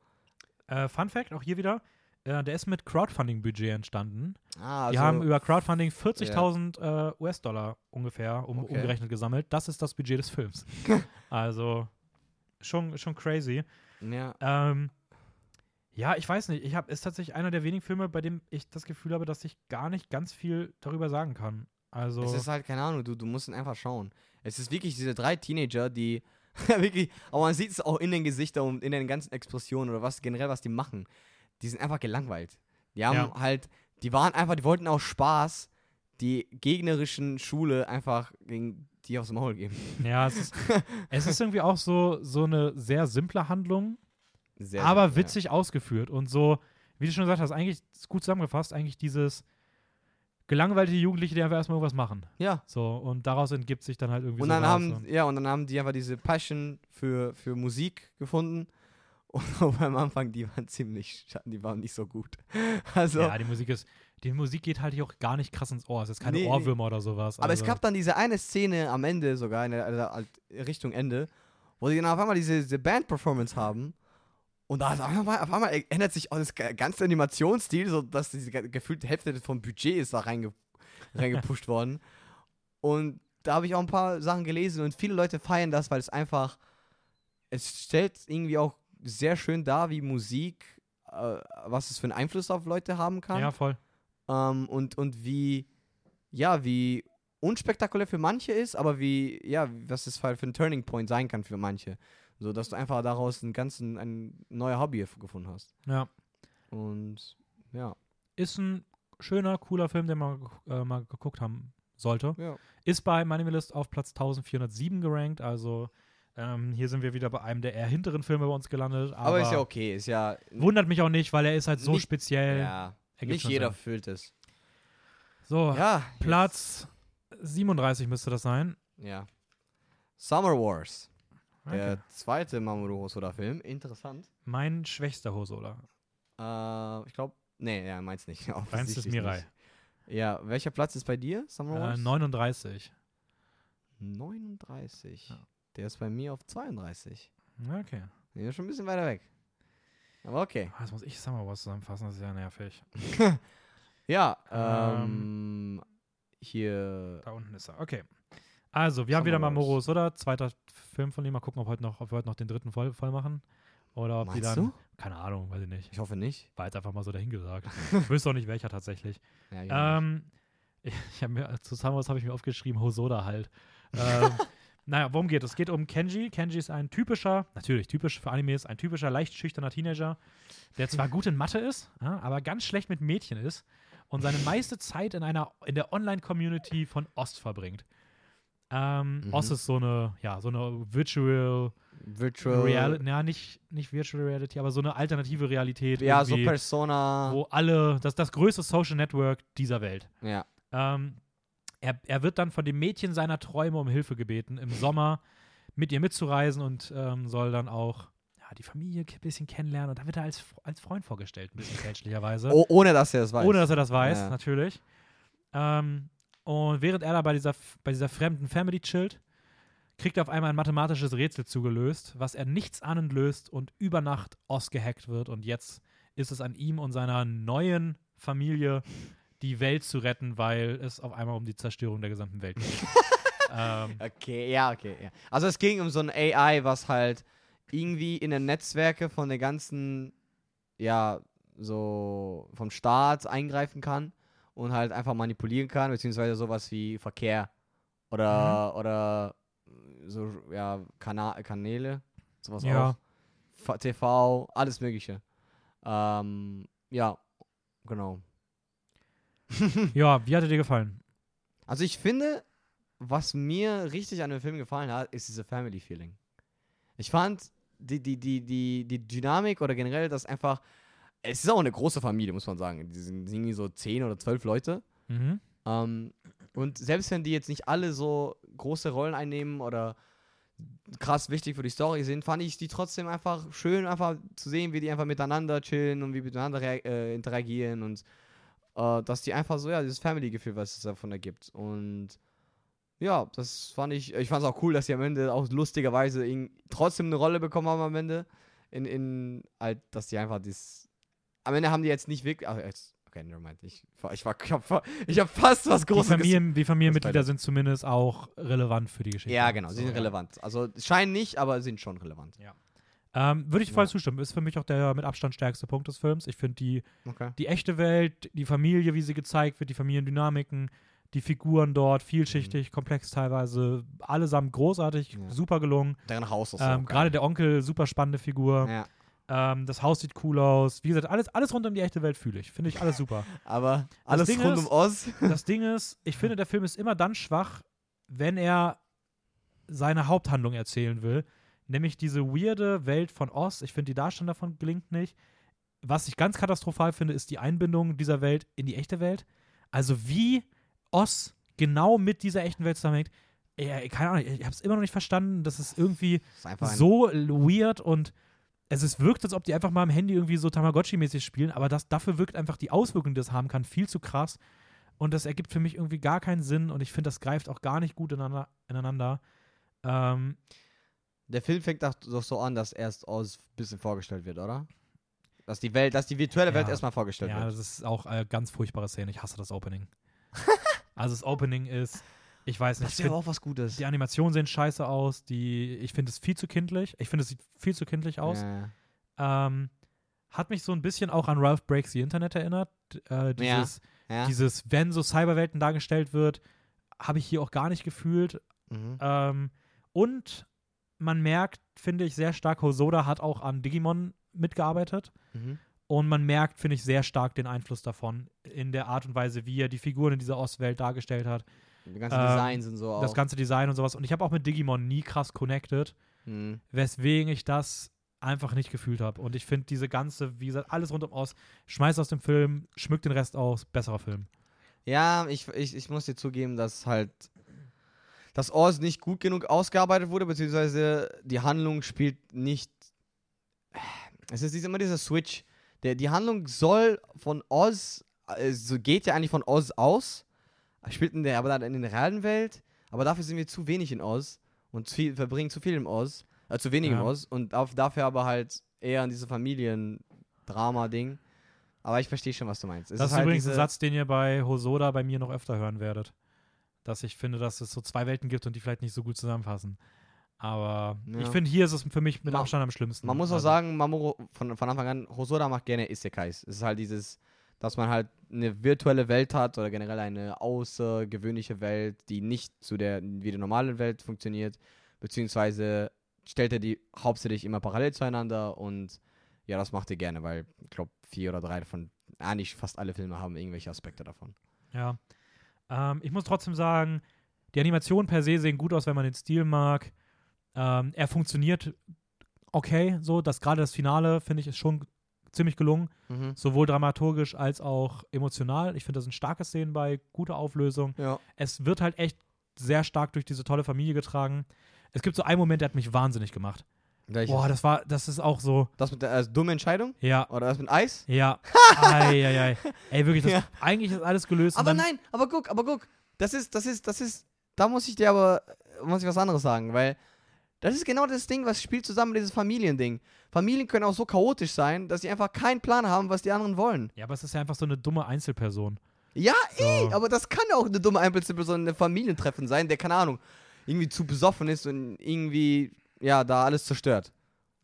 Äh, Fun Fact, auch hier wieder, äh, der ist mit Crowdfunding-Budget entstanden. Ah, also Die haben über Crowdfunding 40.000 äh, US-Dollar ungefähr um, Okay. umgerechnet gesammelt. Das ist das Budget des Films. (laughs) also schon, schon crazy. ja, Ähm, ja, ich weiß nicht. Ich habe ist tatsächlich einer der wenigen Filme, bei dem ich das Gefühl habe, dass ich gar nicht ganz viel darüber sagen kann. Also es ist halt, keine Ahnung, du, du musst ihn einfach schauen. Es ist wirklich diese drei Teenager, die (laughs) wirklich, aber man sieht es auch in den Gesichtern und in den ganzen Expressionen oder was generell, was die machen. Die sind einfach gelangweilt. Die haben Ja. halt, die waren einfach, die wollten aus Spaß die gegnerischen Schule einfach gegen die aufs Maul geben. (laughs) ja, es ist, es ist irgendwie auch so, so eine sehr simple Handlung, Sehr, aber sehr, witzig ausgeführt und so, wie du schon gesagt hast, eigentlich gut zusammengefasst, eigentlich dieses gelangweilte Jugendliche, die einfach erstmal irgendwas machen. Ja. So, und daraus entgibt sich dann halt irgendwie Und so dann was haben, und- ja, und dann haben die einfach diese Passion für, für Musik gefunden. (laughs) Und (laughs) auch am Anfang, die waren ziemlich, die waren nicht so gut. (laughs) Also, Ja, die Musik ist, die Musik geht halt hier auch gar nicht krass ins Ohr. Es ist keine Nee, nee. Ohrwürmer oder sowas. aber es also- gab dann diese eine Szene am Ende sogar, in der, also halt Richtung Ende, wo die dann auf einmal diese, diese Band-Performance haben. Und da auf einmal, auf einmal ändert sich auch das ga- ganze Animationsstil, so dass diese ge- gefühlte Hälfte vom Budget ist da reinge, reingepusht worden. Und da habe ich auch ein paar Sachen gelesen und viele Leute feiern das, weil es einfach, es stellt irgendwie auch sehr schön dar, wie Musik, äh, was es für einen Einfluss auf Leute haben kann. Ja, voll. Ähm, und, und wie, ja, wie unspektakulär für manche ist, aber wie, ja, was es halt für ein Turning Point sein kann für manche. So, dass du einfach daraus einen ganzen, ein neuer Hobby gefunden hast. Ja. Und ja. Ist ein schöner, cooler Film, den wir äh, mal geguckt haben sollte. Ja. Ist bei Minimalist auf Platz 1407 gerankt, also ähm, hier sind wir wieder bei einem der eher hinteren Filme bei uns gelandet. Aber, Aber, ist ja okay, ist ja. wundert mich auch nicht, weil er ist halt so Nicht- speziell. ja. Nicht jeder Sinn. fühlt es. So, Ja. Platz 37 müsste das sein. jetzt- Ja. Summer Wars. Okay. Der zweite Mamoru Hosoda-Film. Interessant. Mein schwächster Hosoda. Äh, ich glaube. Nee, ja, meins nicht. (laughs) Deins ist Mirai. nicht. Ja, welcher Platz ist bei dir? Summer Äh, Wars? 39. 39. Ja. Der ist bei mir auf 32. Okay. Der ist schon ein bisschen weiter weg. Aber okay. Ah, Jetzt muss ich Summer Wars zusammenfassen, das ist ja nervig. (laughs) Ja, Ähm, ähm, hier. Da unten ist er. Okay. Also, wir haben wieder Wars. Mamoru Soda, zweiter Film von ihm. Mal gucken, ob, heute noch, ob wir heute noch den dritten voll, voll machen. Oder ob die Meinst dann. du? Keine Ahnung, weiß ich nicht. Ich hoffe nicht. War jetzt einfach mal so dahingesagt. (laughs) ich wüsste auch nicht, welcher tatsächlich. Ja. Ähm, (laughs) ich ich habe mir zu Wars habe ich mir aufgeschrieben, Hosoda halt. ähm, (laughs) naja, worum geht es? Es geht um Kenji. Kenji ist ein typischer, natürlich typisch für Animes, ein typischer, leicht schüchterner Teenager, der zwar gut in Mathe ist, ja, aber ganz schlecht mit Mädchen ist und seine meiste Zeit in einer in der Online-Community von Ost verbringt. Ähm, Mhm. Ost ist so eine, ja, so eine Virtual Virtual. Reality, ja, nicht, nicht Virtual Reality, aber so eine alternative Realität. Ja, so Persona. wo alle, das das größte Social Network dieser Welt. Ja. Ähm, er, er wird dann von dem Mädchen seiner Träume um Hilfe gebeten, im Sommer mit ihr mitzureisen und ähm, soll dann auch ja, die Familie ein bisschen kennenlernen. Und da wird er als, als Freund vorgestellt, ein bisschen fälschlicherweise. Oh, ohne dass er es weiß. Ohne dass er das weiß, Ja. natürlich. Ähm, und während er da bei dieser, bei dieser fremden Family chillt, kriegt er auf einmal ein mathematisches Rätsel zugelöst, was er nichts ahnend löst und über Nacht ausgehackt wird. Und jetzt ist es an ihm und seiner neuen Familie, die Welt zu retten, weil es auf einmal um die Zerstörung der gesamten Welt geht. (laughs) ähm, Okay, ja, okay. Ja. Also es ging um so ein AI, was halt irgendwie in den Netzwerke von der ganzen, ja, so vom Staat eingreifen kann und halt einfach manipulieren kann, beziehungsweise sowas wie Verkehr oder, oder so, ja, Kana Kanäle, sowas Ja. auch. TV, alles mögliche. Ähm, ja, genau. (laughs) ja, wie hat er dir gefallen? Also ich finde, was mir richtig an dem Film gefallen hat, ist diese Family Feeling. Ich fand die, die, die, die, die Dynamik oder generell das einfach. Es ist auch eine große Familie, muss man sagen. Die sind irgendwie so zehn oder zwölf Leute. Mhm. Ähm, und selbst wenn die jetzt nicht alle so große Rollen einnehmen oder krass wichtig für die Story sind, fand ich die trotzdem einfach schön, einfach zu sehen, wie die einfach miteinander chillen und wie miteinander äh, interagieren und äh, dass die einfach so, ja, dieses Family-Gefühl, was es davon ergibt. Und ja, das fand ich, ich fand es auch cool, dass sie am Ende auch lustigerweise trotzdem eine Rolle bekommen haben am Ende. In, in halt, dass die einfach das. Am Ende haben die jetzt nicht wirklich. Ach, jetzt, okay, nevermind. Ich, ich, war, ich, hab, ich hab fast was Die, Großes Familien, die Familienmitglieder sind zumindest auch relevant für die Geschichte. Ja, genau, So, sie sind ja. relevant. Also scheinen nicht, aber sind schon relevant. Ähm, Würde ich voll Ja. zustimmen. Ist für mich auch der mit Abstand stärkste Punkt des Films. Ich finde die, Okay. die echte Welt, die Familie, wie sie gezeigt wird, die Familiendynamiken, die Figuren dort, vielschichtig, komplex teilweise, allesamt großartig, Ja. super gelungen. Deren Haus ist Ähm, Gerade der Onkel, super spannende Figur. Ja. Ähm, das Haus sieht cool aus. Wie gesagt, alles, alles rund um die echte Welt fühle ich. Finde ich alles super. Aber alles rund ist- um Oz. Das Ding ist, ich finde, der Film ist immer dann schwach, wenn er seine Haupthandlung erzählen will. Nämlich diese weirde Welt von Oz. Ich finde, die Darstellung davon gelingt nicht. Was ich ganz katastrophal finde, ist die Einbindung dieser Welt in die echte Welt. Also wie Oz genau mit dieser echten Welt zusammenhängt. Ja, keine Ahnung, ich habe es immer noch nicht verstanden. Das ist irgendwie ist so weird und es ist, wirkt, als ob die einfach mal am Handy irgendwie so Tamagotchi-mäßig spielen, aber das, dafür wirkt einfach die Auswirkung, die das haben kann, viel zu krass. Und das ergibt für mich irgendwie gar keinen Sinn und ich finde, das greift auch gar nicht gut ineinander. ineinander. Ähm, Der Film fängt doch so an, dass erst Oz ein bisschen vorgestellt wird, oder? Dass die Welt, dass die virtuelle Welt Ja. erstmal vorgestellt ja, wird. das ist auch eine ganz furchtbare Szene. Ich hasse das Opening. (laughs) also das Opening ist, ich weiß nicht, Das wäre auch was Gutes. die Animationen sehen scheiße aus, die, ich finde es viel zu kindlich. Ich finde, es sieht viel zu kindlich aus. Ja. Ähm, hat mich so ein bisschen auch an Ralph Breaks the Internet erinnert. Äh, dieses, Ja. dieses, wenn so Cyberwelten dargestellt wird, habe ich hier auch gar nicht gefühlt. Mhm. Ähm, und man merkt, finde ich, sehr stark, Hosoda hat auch an Digimon mitgearbeitet. Mhm. Und man merkt, finde ich, sehr stark den Einfluss davon in der Art und Weise, wie er die Figuren in dieser Ostwelt dargestellt hat. Die ganzen Ähm, Designs und so auch. Das ganze Design und sowas. Und ich habe auch mit Digimon nie krass connected, Mhm. weswegen ich das einfach nicht gefühlt habe. Und ich finde diese ganze, wie gesagt, alles rundum aus, schmeiß aus dem Film, schmückt den Rest aus, besserer Film. Ja, ich, ich, ich muss dir zugeben, dass halt das Oz nicht gut genug ausgearbeitet wurde, beziehungsweise die Handlung spielt nicht. Es ist immer dieser Switch. Der, die Handlung soll von Oz, äh, so geht ja eigentlich von Oz aus, spielt in der, aber dann in der realen Welt, aber dafür sind wir zu wenig in Oz und zu viel, verbringen zu viel im Oz, äh, zu wenig im Ja. Oz und auf, dafür aber halt eher an diese Familiendrama-Ding. Aber ich verstehe schon, was du meinst. Es das ist, halt übrigens ein Satz, den ihr bei Hosoda bei mir noch öfter hören werdet. Dass ich finde, dass es so zwei Welten gibt und die vielleicht nicht so gut zusammenfassen. Aber Ja. ich finde, hier ist es für mich mit Abstand am schlimmsten. Man muss auch Also, sagen, Mamoru von, von Anfang an, Hosoda macht gerne Isekais. Es ist halt dieses, dass man halt eine virtuelle Welt hat oder generell eine außergewöhnliche Welt, die nicht zu der wie der normalen Welt funktioniert, beziehungsweise stellt er die hauptsächlich immer parallel zueinander und ja, das macht er gerne, weil ich glaube vier oder drei davon, eigentlich fast alle Filme haben irgendwelche Aspekte davon. Ja. Ähm, ich muss trotzdem sagen, die Animationen per se sehen gut aus, wenn man den Stil mag. Ähm, er funktioniert okay, so, dass gerade das Finale, finde ich, ist schon ziemlich gelungen. Mhm. Sowohl dramaturgisch als auch emotional. Ich finde, das sind starke Szenen bei, gute Auflösung. Ja. Es wird halt echt sehr stark durch diese tolle Familie getragen. Es gibt so einen Moment, der hat mich wahnsinnig gemacht. Welches? Boah, das war, das ist auch so, das mit der äh, dumme Entscheidung? ja, Oder das mit Eis? ja, ei, ei, ei. Ey, wirklich, das, Ja. eigentlich ist alles gelöst. Aber nein, aber guck, aber guck, das ist, das ist, das ist, da muss ich dir aber, muss ich was anderes sagen, weil das ist genau das Ding, was spielt zusammen mit dieses Familiending. Familien können auch so chaotisch sein, dass sie einfach keinen Plan haben, was die anderen wollen. Ja, aber es ist ja einfach so eine dumme Einzelperson. Ja, So. ey, aber das kann auch eine dumme Einzelperson in einem Familientreffen sein, der, keine Ahnung, irgendwie zu besoffen ist und irgendwie, ja, da alles zerstört.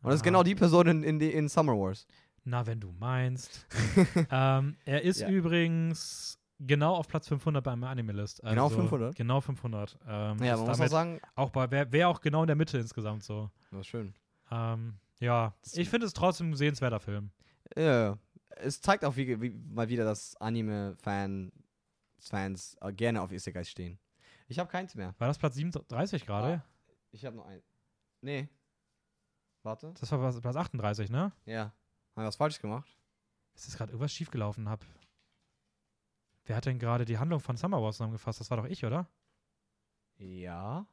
Und das ist genau die Person in, in, in Summer Wars. Na, wenn du meinst. (laughs) ähm, er ist Ja. übrigens genau auf Platz 500 beim Anime-List. Also Genau 500? Genau 500. Ähm, Ja, ist man muss auch sagen, auch bei, wäre wär auch genau in der Mitte insgesamt so. das ist schön. Ähm, ja, ich finde es trotzdem ein sehenswerter Film. Ja, es zeigt auch wie, wie, mal wieder, dass Anime-Fan, Fans äh, gerne auf Isekais stehen. Ich habe keins mehr. War das Platz 37 gerade? Ah. Ich habe noch ein. Nee. Warte. Das war Platz- Platz 38, ne? Ja. Haben wir was falsch gemacht? Es ist gerade irgendwas schiefgelaufen. Hab. Wer hat denn gerade die Handlung von Summer Wars zusammengefasst? Das war doch ich, oder? Ja.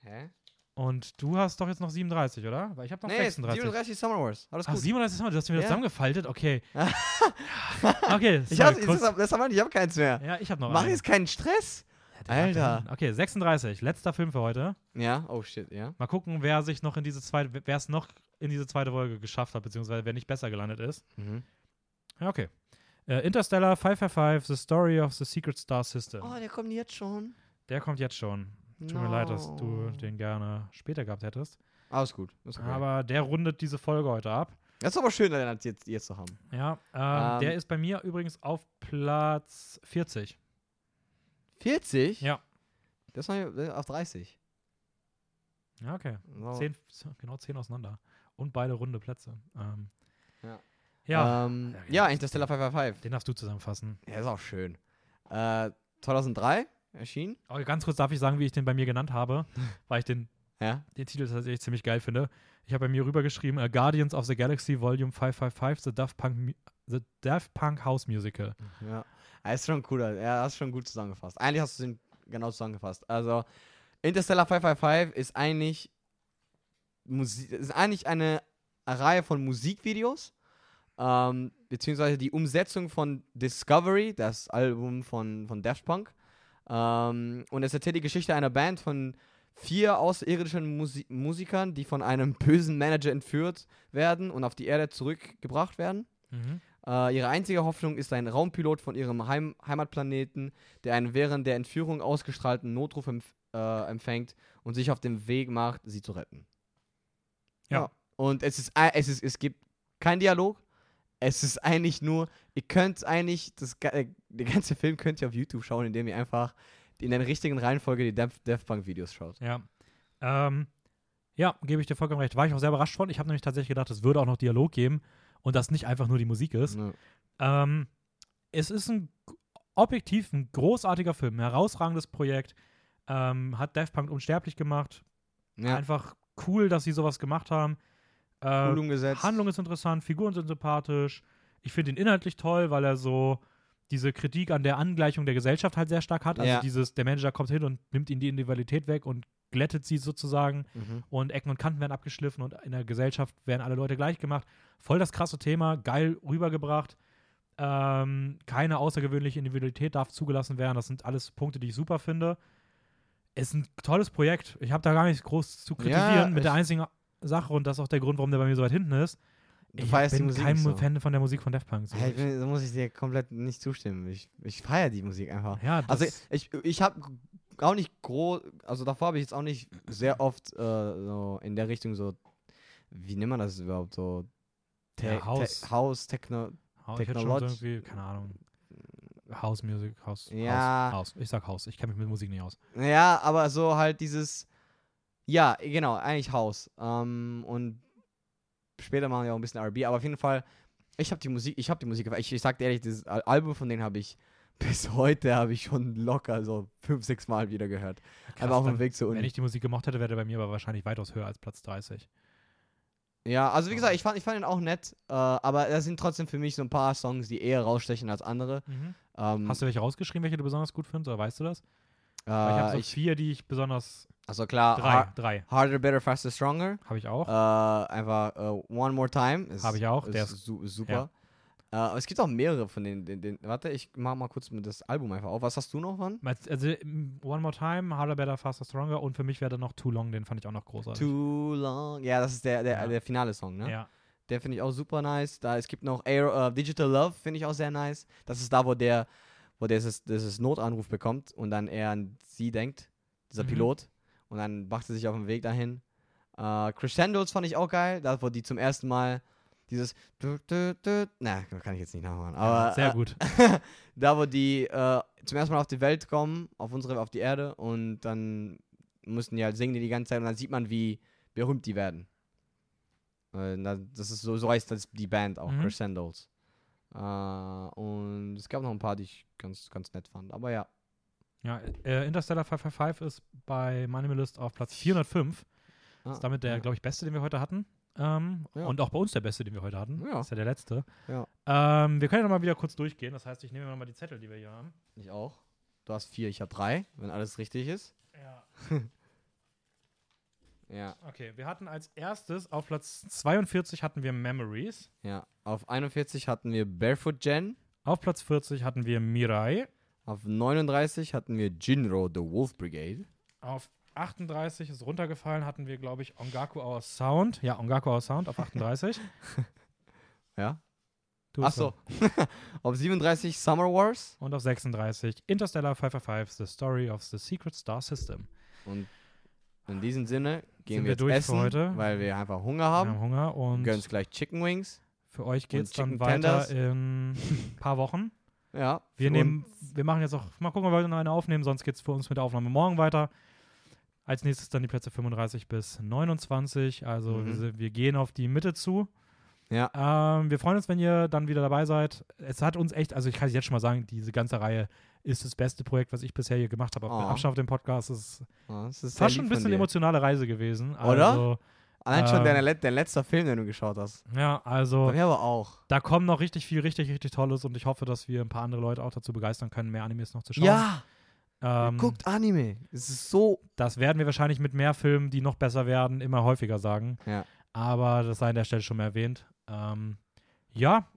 Hä? Und du hast doch jetzt noch 37, oder? Weil ich habe noch nee, 36. 37 Summer Wars. Alles Ach, gut. 37 Summer, du hast mir das Ja. zusammengefaltet? Okay. (laughs) okay, ich sorry, hab, kurz- das, das war ich habe keins mehr. Ja, ich habe noch Mach jetzt keinen Stress. Ja, Alter. Okay, 36, letzter Film für heute. Ja, oh shit, ja. Mal gucken, wer sich noch in diese zweite, wer es noch in diese zweite Folge geschafft hat, beziehungsweise wer nicht besser gelandet ist. Mhm. Ja, okay. Äh, Interstellar 555, The Story of the Secret Star System. Oh, der kommt jetzt schon. Der kommt jetzt schon. Tut mir leid, dass du den gerne später gehabt hättest. Alles gut. Ist okay. Aber der rundet diese Folge heute ab. das ist aber schön, den als jetzt, jetzt zu haben. Ja, ähm, Ähm. der ist bei mir übrigens auf Platz 40. 40? Ja. Das war äh, auf 30. Ja, okay. So. Zehn, genau 10 auseinander. Und beide runde Plätze. Ähm, Ja. Ja, Ähm, Ja, ja, genau. Interstellar 555. den darfst du zusammenfassen. Ja, ist auch schön. Äh, 2003 erschienen. Aber ganz kurz darf ich sagen, wie ich den bei mir genannt habe, (laughs) weil ich den, Ja. den Titel tatsächlich ziemlich geil finde. Ich habe bei mir rübergeschrieben, äh, Guardians of the Galaxy Volume 555, The Daft Punk, the Daft Punk House Musical. Ja. Er ist schon cooler. Er hast schon gut zusammengefasst. Eigentlich hast du ihn genau zusammengefasst. Also, Interstellar 555 ist eigentlich, Musi ist eigentlich eine Reihe von Musikvideos. Ähm, beziehungsweise die Umsetzung von Discovery, das Album von, von Daft Punk. Ähm, und es erzählt die Geschichte einer Band von vier außerirdischen Musi Musikern, die von einem (laughs) bösen Manager entführt werden und auf die Erde zurückgebracht werden. Mhm. Äh, ihre einzige Hoffnung ist ein Raumpilot von ihrem Heim Heimatplaneten, der einen während der Entführung ausgestrahlten Notruf empf äh, empfängt und sich auf den Weg macht, sie zu retten. Ja. Und es ist, ei- es ist, es gibt keinen Dialog. Es ist eigentlich nur, ihr könnt eigentlich, das, äh, der ganze Film könnt ihr auf YouTube schauen, indem ihr einfach in der richtigen Reihenfolge die Def Daft Punk Videos schaut. Ja. Ähm, ja, gebe ich dir vollkommen recht. War ich auch sehr überrascht von. Ich habe nämlich tatsächlich gedacht, es würde auch noch Dialog geben und das nicht einfach nur die Musik ist. Ja. Ähm, es ist ein objektiv ein großartiger Film, ein herausragendes Projekt. Ähm, hat Daft Punk unsterblich gemacht. Ja, Einfach cool, dass sie sowas gemacht haben. Äh, cool umgesetzt. Handlung ist interessant, Figuren sind sympathisch. Ich finde ihn inhaltlich toll, weil er so diese Kritik an der Angleichung der Gesellschaft halt sehr stark hat. Also Ja. dieses, der Manager kommt hin und nimmt ihnen die Individualität weg und glättet sie sozusagen Mhm. und Ecken und Kanten werden abgeschliffen und in der Gesellschaft werden alle Leute gleich gemacht. Voll das krasse Thema, geil rübergebracht. Ähm, keine außergewöhnliche Individualität darf zugelassen werden. Das sind alles Punkte, die ich super finde. Es ist ein tolles Projekt. Ich habe da gar nichts groß zu kritisieren. Ja, mit der einzigen Sache, und das ist auch der Grund, warum der bei mir so weit hinten ist. Du ich feierst die bin Musik kein so. Fan von der Musik von Daft Punk. So. Bin, da muss ich dir komplett nicht zustimmen. Ich, ich feiere die Musik einfach. ja, das, Also ich, ich habe auch nicht groß, also davor habe ich jetzt auch nicht sehr oft äh, so in der Richtung so, wie nennt man das überhaupt so? Te Ja, House. Te House, Techno. Hau- ich hätte schon Technolog- so irgendwie, keine Ahnung, House Music, House. Ja. House, House. Ich sag House. Ich kenne mich mit Musik nicht aus. Ja, aber so halt dieses, ja, genau, eigentlich House. Ähm, und später machen wir auch ein bisschen R&B, aber auf jeden Fall, ich habe die Musik, ich habe die Musik, ich, ich sag dir ehrlich, dieses Al- Album von denen habe ich (laughs) bis heute habe ich schon locker so fünf, sechs Mal wieder gehört. Krass, aber auf dem Weg zur Wenn Uni. ich die Musik gemocht hätte, wäre der bei mir aber wahrscheinlich weitaus höher als Platz 30. Ja, also wie gesagt, ich fand, ich fand ihn auch nett, äh, aber da sind trotzdem für mich so ein paar Songs, die eher rausstechen als andere. Ähm, Hast du welche rausgeschrieben, welche du besonders gut findest, oder weißt du das? Äh, ich habe so ich, vier, die ich besonders. also klar, Drei. Har drei. Harder, Better, Faster, Stronger. Habe ich auch. Äh, einfach äh, One More Time. Ist, Hab ich auch, Ist, der ist- su super. Äh, aber es gibt auch mehrere von den, den, den. Warte, ich mach mal kurz das Album einfach auf. Was hast du noch von? Also, m, One More Time, Harder, Better, Faster, Stronger und für mich wäre dann noch Too Long, den fand ich auch noch großartig. Too Long. Ja, das ist der, der, Ja. der finale Song, ne? Ja. Der finde ich auch super nice. Da, es gibt noch Aero, äh, Digital Love, finde ich auch sehr nice. Das ist da, wo der, wo der dieses, dieses Notanruf bekommt und dann er an sie denkt, dieser Mhm. Pilot. Und dann macht er sich auf den Weg dahin. Äh, Crescendos fand ich auch geil, da wo die zum ersten Mal dieses du, du, du, na, kann ich jetzt nicht nachmachen. Aber Sehr äh, gut. (laughs) da, wo die äh, zum ersten Mal auf die Welt kommen, auf unsere, auf die Erde und dann mussten die halt singen die ganze Zeit und dann sieht man, wie berühmt die werden. Äh, das ist so, so heißt das die Band auch, Mhm. Crescendos. Äh, und es gab noch ein paar, die ich ganz, ganz nett fand. Aber ja. Ja, äh, Interstellar 555 ist bei Minimalist auf Platz 405. Ah, Ist damit der, ja. glaube ich, beste, den wir heute hatten. Ähm, Ja. Und auch bei uns der beste, den wir heute hatten. Ja. Ist ja der letzte. Ja. Ähm, wir können ja nochmal wieder kurz durchgehen. Das heißt, ich nehme mir nochmal die Zettel, die wir hier haben. Ich auch. Du hast vier, ich habe drei, wenn alles richtig ist. Ja. (laughs) Ja, Okay, wir hatten als erstes auf Platz 42 hatten wir Memories. ja. Auf 41 hatten wir Barefoot Jen. Auf Platz 40 hatten wir Mirai. Auf 39 hatten wir Jinro, The Wolf Brigade. Auf 38 ist runtergefallen, hatten wir, glaube ich, Ongaku Our Sound. Ja, Ongaku Our Sound auf 38. (laughs) Ja. Du Ach bist so. dran. (laughs) auf 37 Summer Wars. Und auf 36 Interstellar 555, The Story of the Secret Star System. Und in diesem Sinne gehen Sind wir jetzt durch für essen, heute? weil wir einfach Hunger Wir haben. haben Hunger und Gönnen uns gleich Chicken Wings. für euch geht es Chicken dann weiter Tenders. in ein (laughs) paar Wochen. Ja. Wir für nehmen, wir machen jetzt auch, mal gucken, ob wir heute noch eine aufnehmen, sonst geht es für uns mit der Aufnahme morgen weiter. Als nächstes dann die Plätze 35 bis 29. Also Mhm. wir, wir gehen auf die Mitte zu. Ja. Ähm, wir freuen uns, wenn ihr dann wieder dabei seid. Es hat uns echt, also ich kann es jetzt schon mal sagen, diese ganze Reihe ist das beste Projekt, was ich bisher hier gemacht habe. Auf Oh. Abstand auf dem Podcast Es ist Ah, das ist fast sehr schon ein bisschen emotionale Reise gewesen. Oder? Also, Allein schon ähm, dein, dein letzter Film, den du geschaut hast. ja, also Bei mir aber auch. da kommen noch richtig viel, richtig, richtig Tolles und ich hoffe, dass wir ein paar andere Leute auch dazu begeistern können, mehr Animes noch zu schauen. Ja, ähm, guckt Anime. Es ist so. Das werden wir wahrscheinlich mit mehr Filmen, die noch besser werden, immer häufiger sagen. Ja. Aber das sei an der Stelle schon mal erwähnt. Ähm, ja,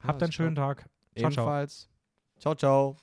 habt Ja, einen schönen Tag. Ciao. Ebenfalls. Ciao, ciao.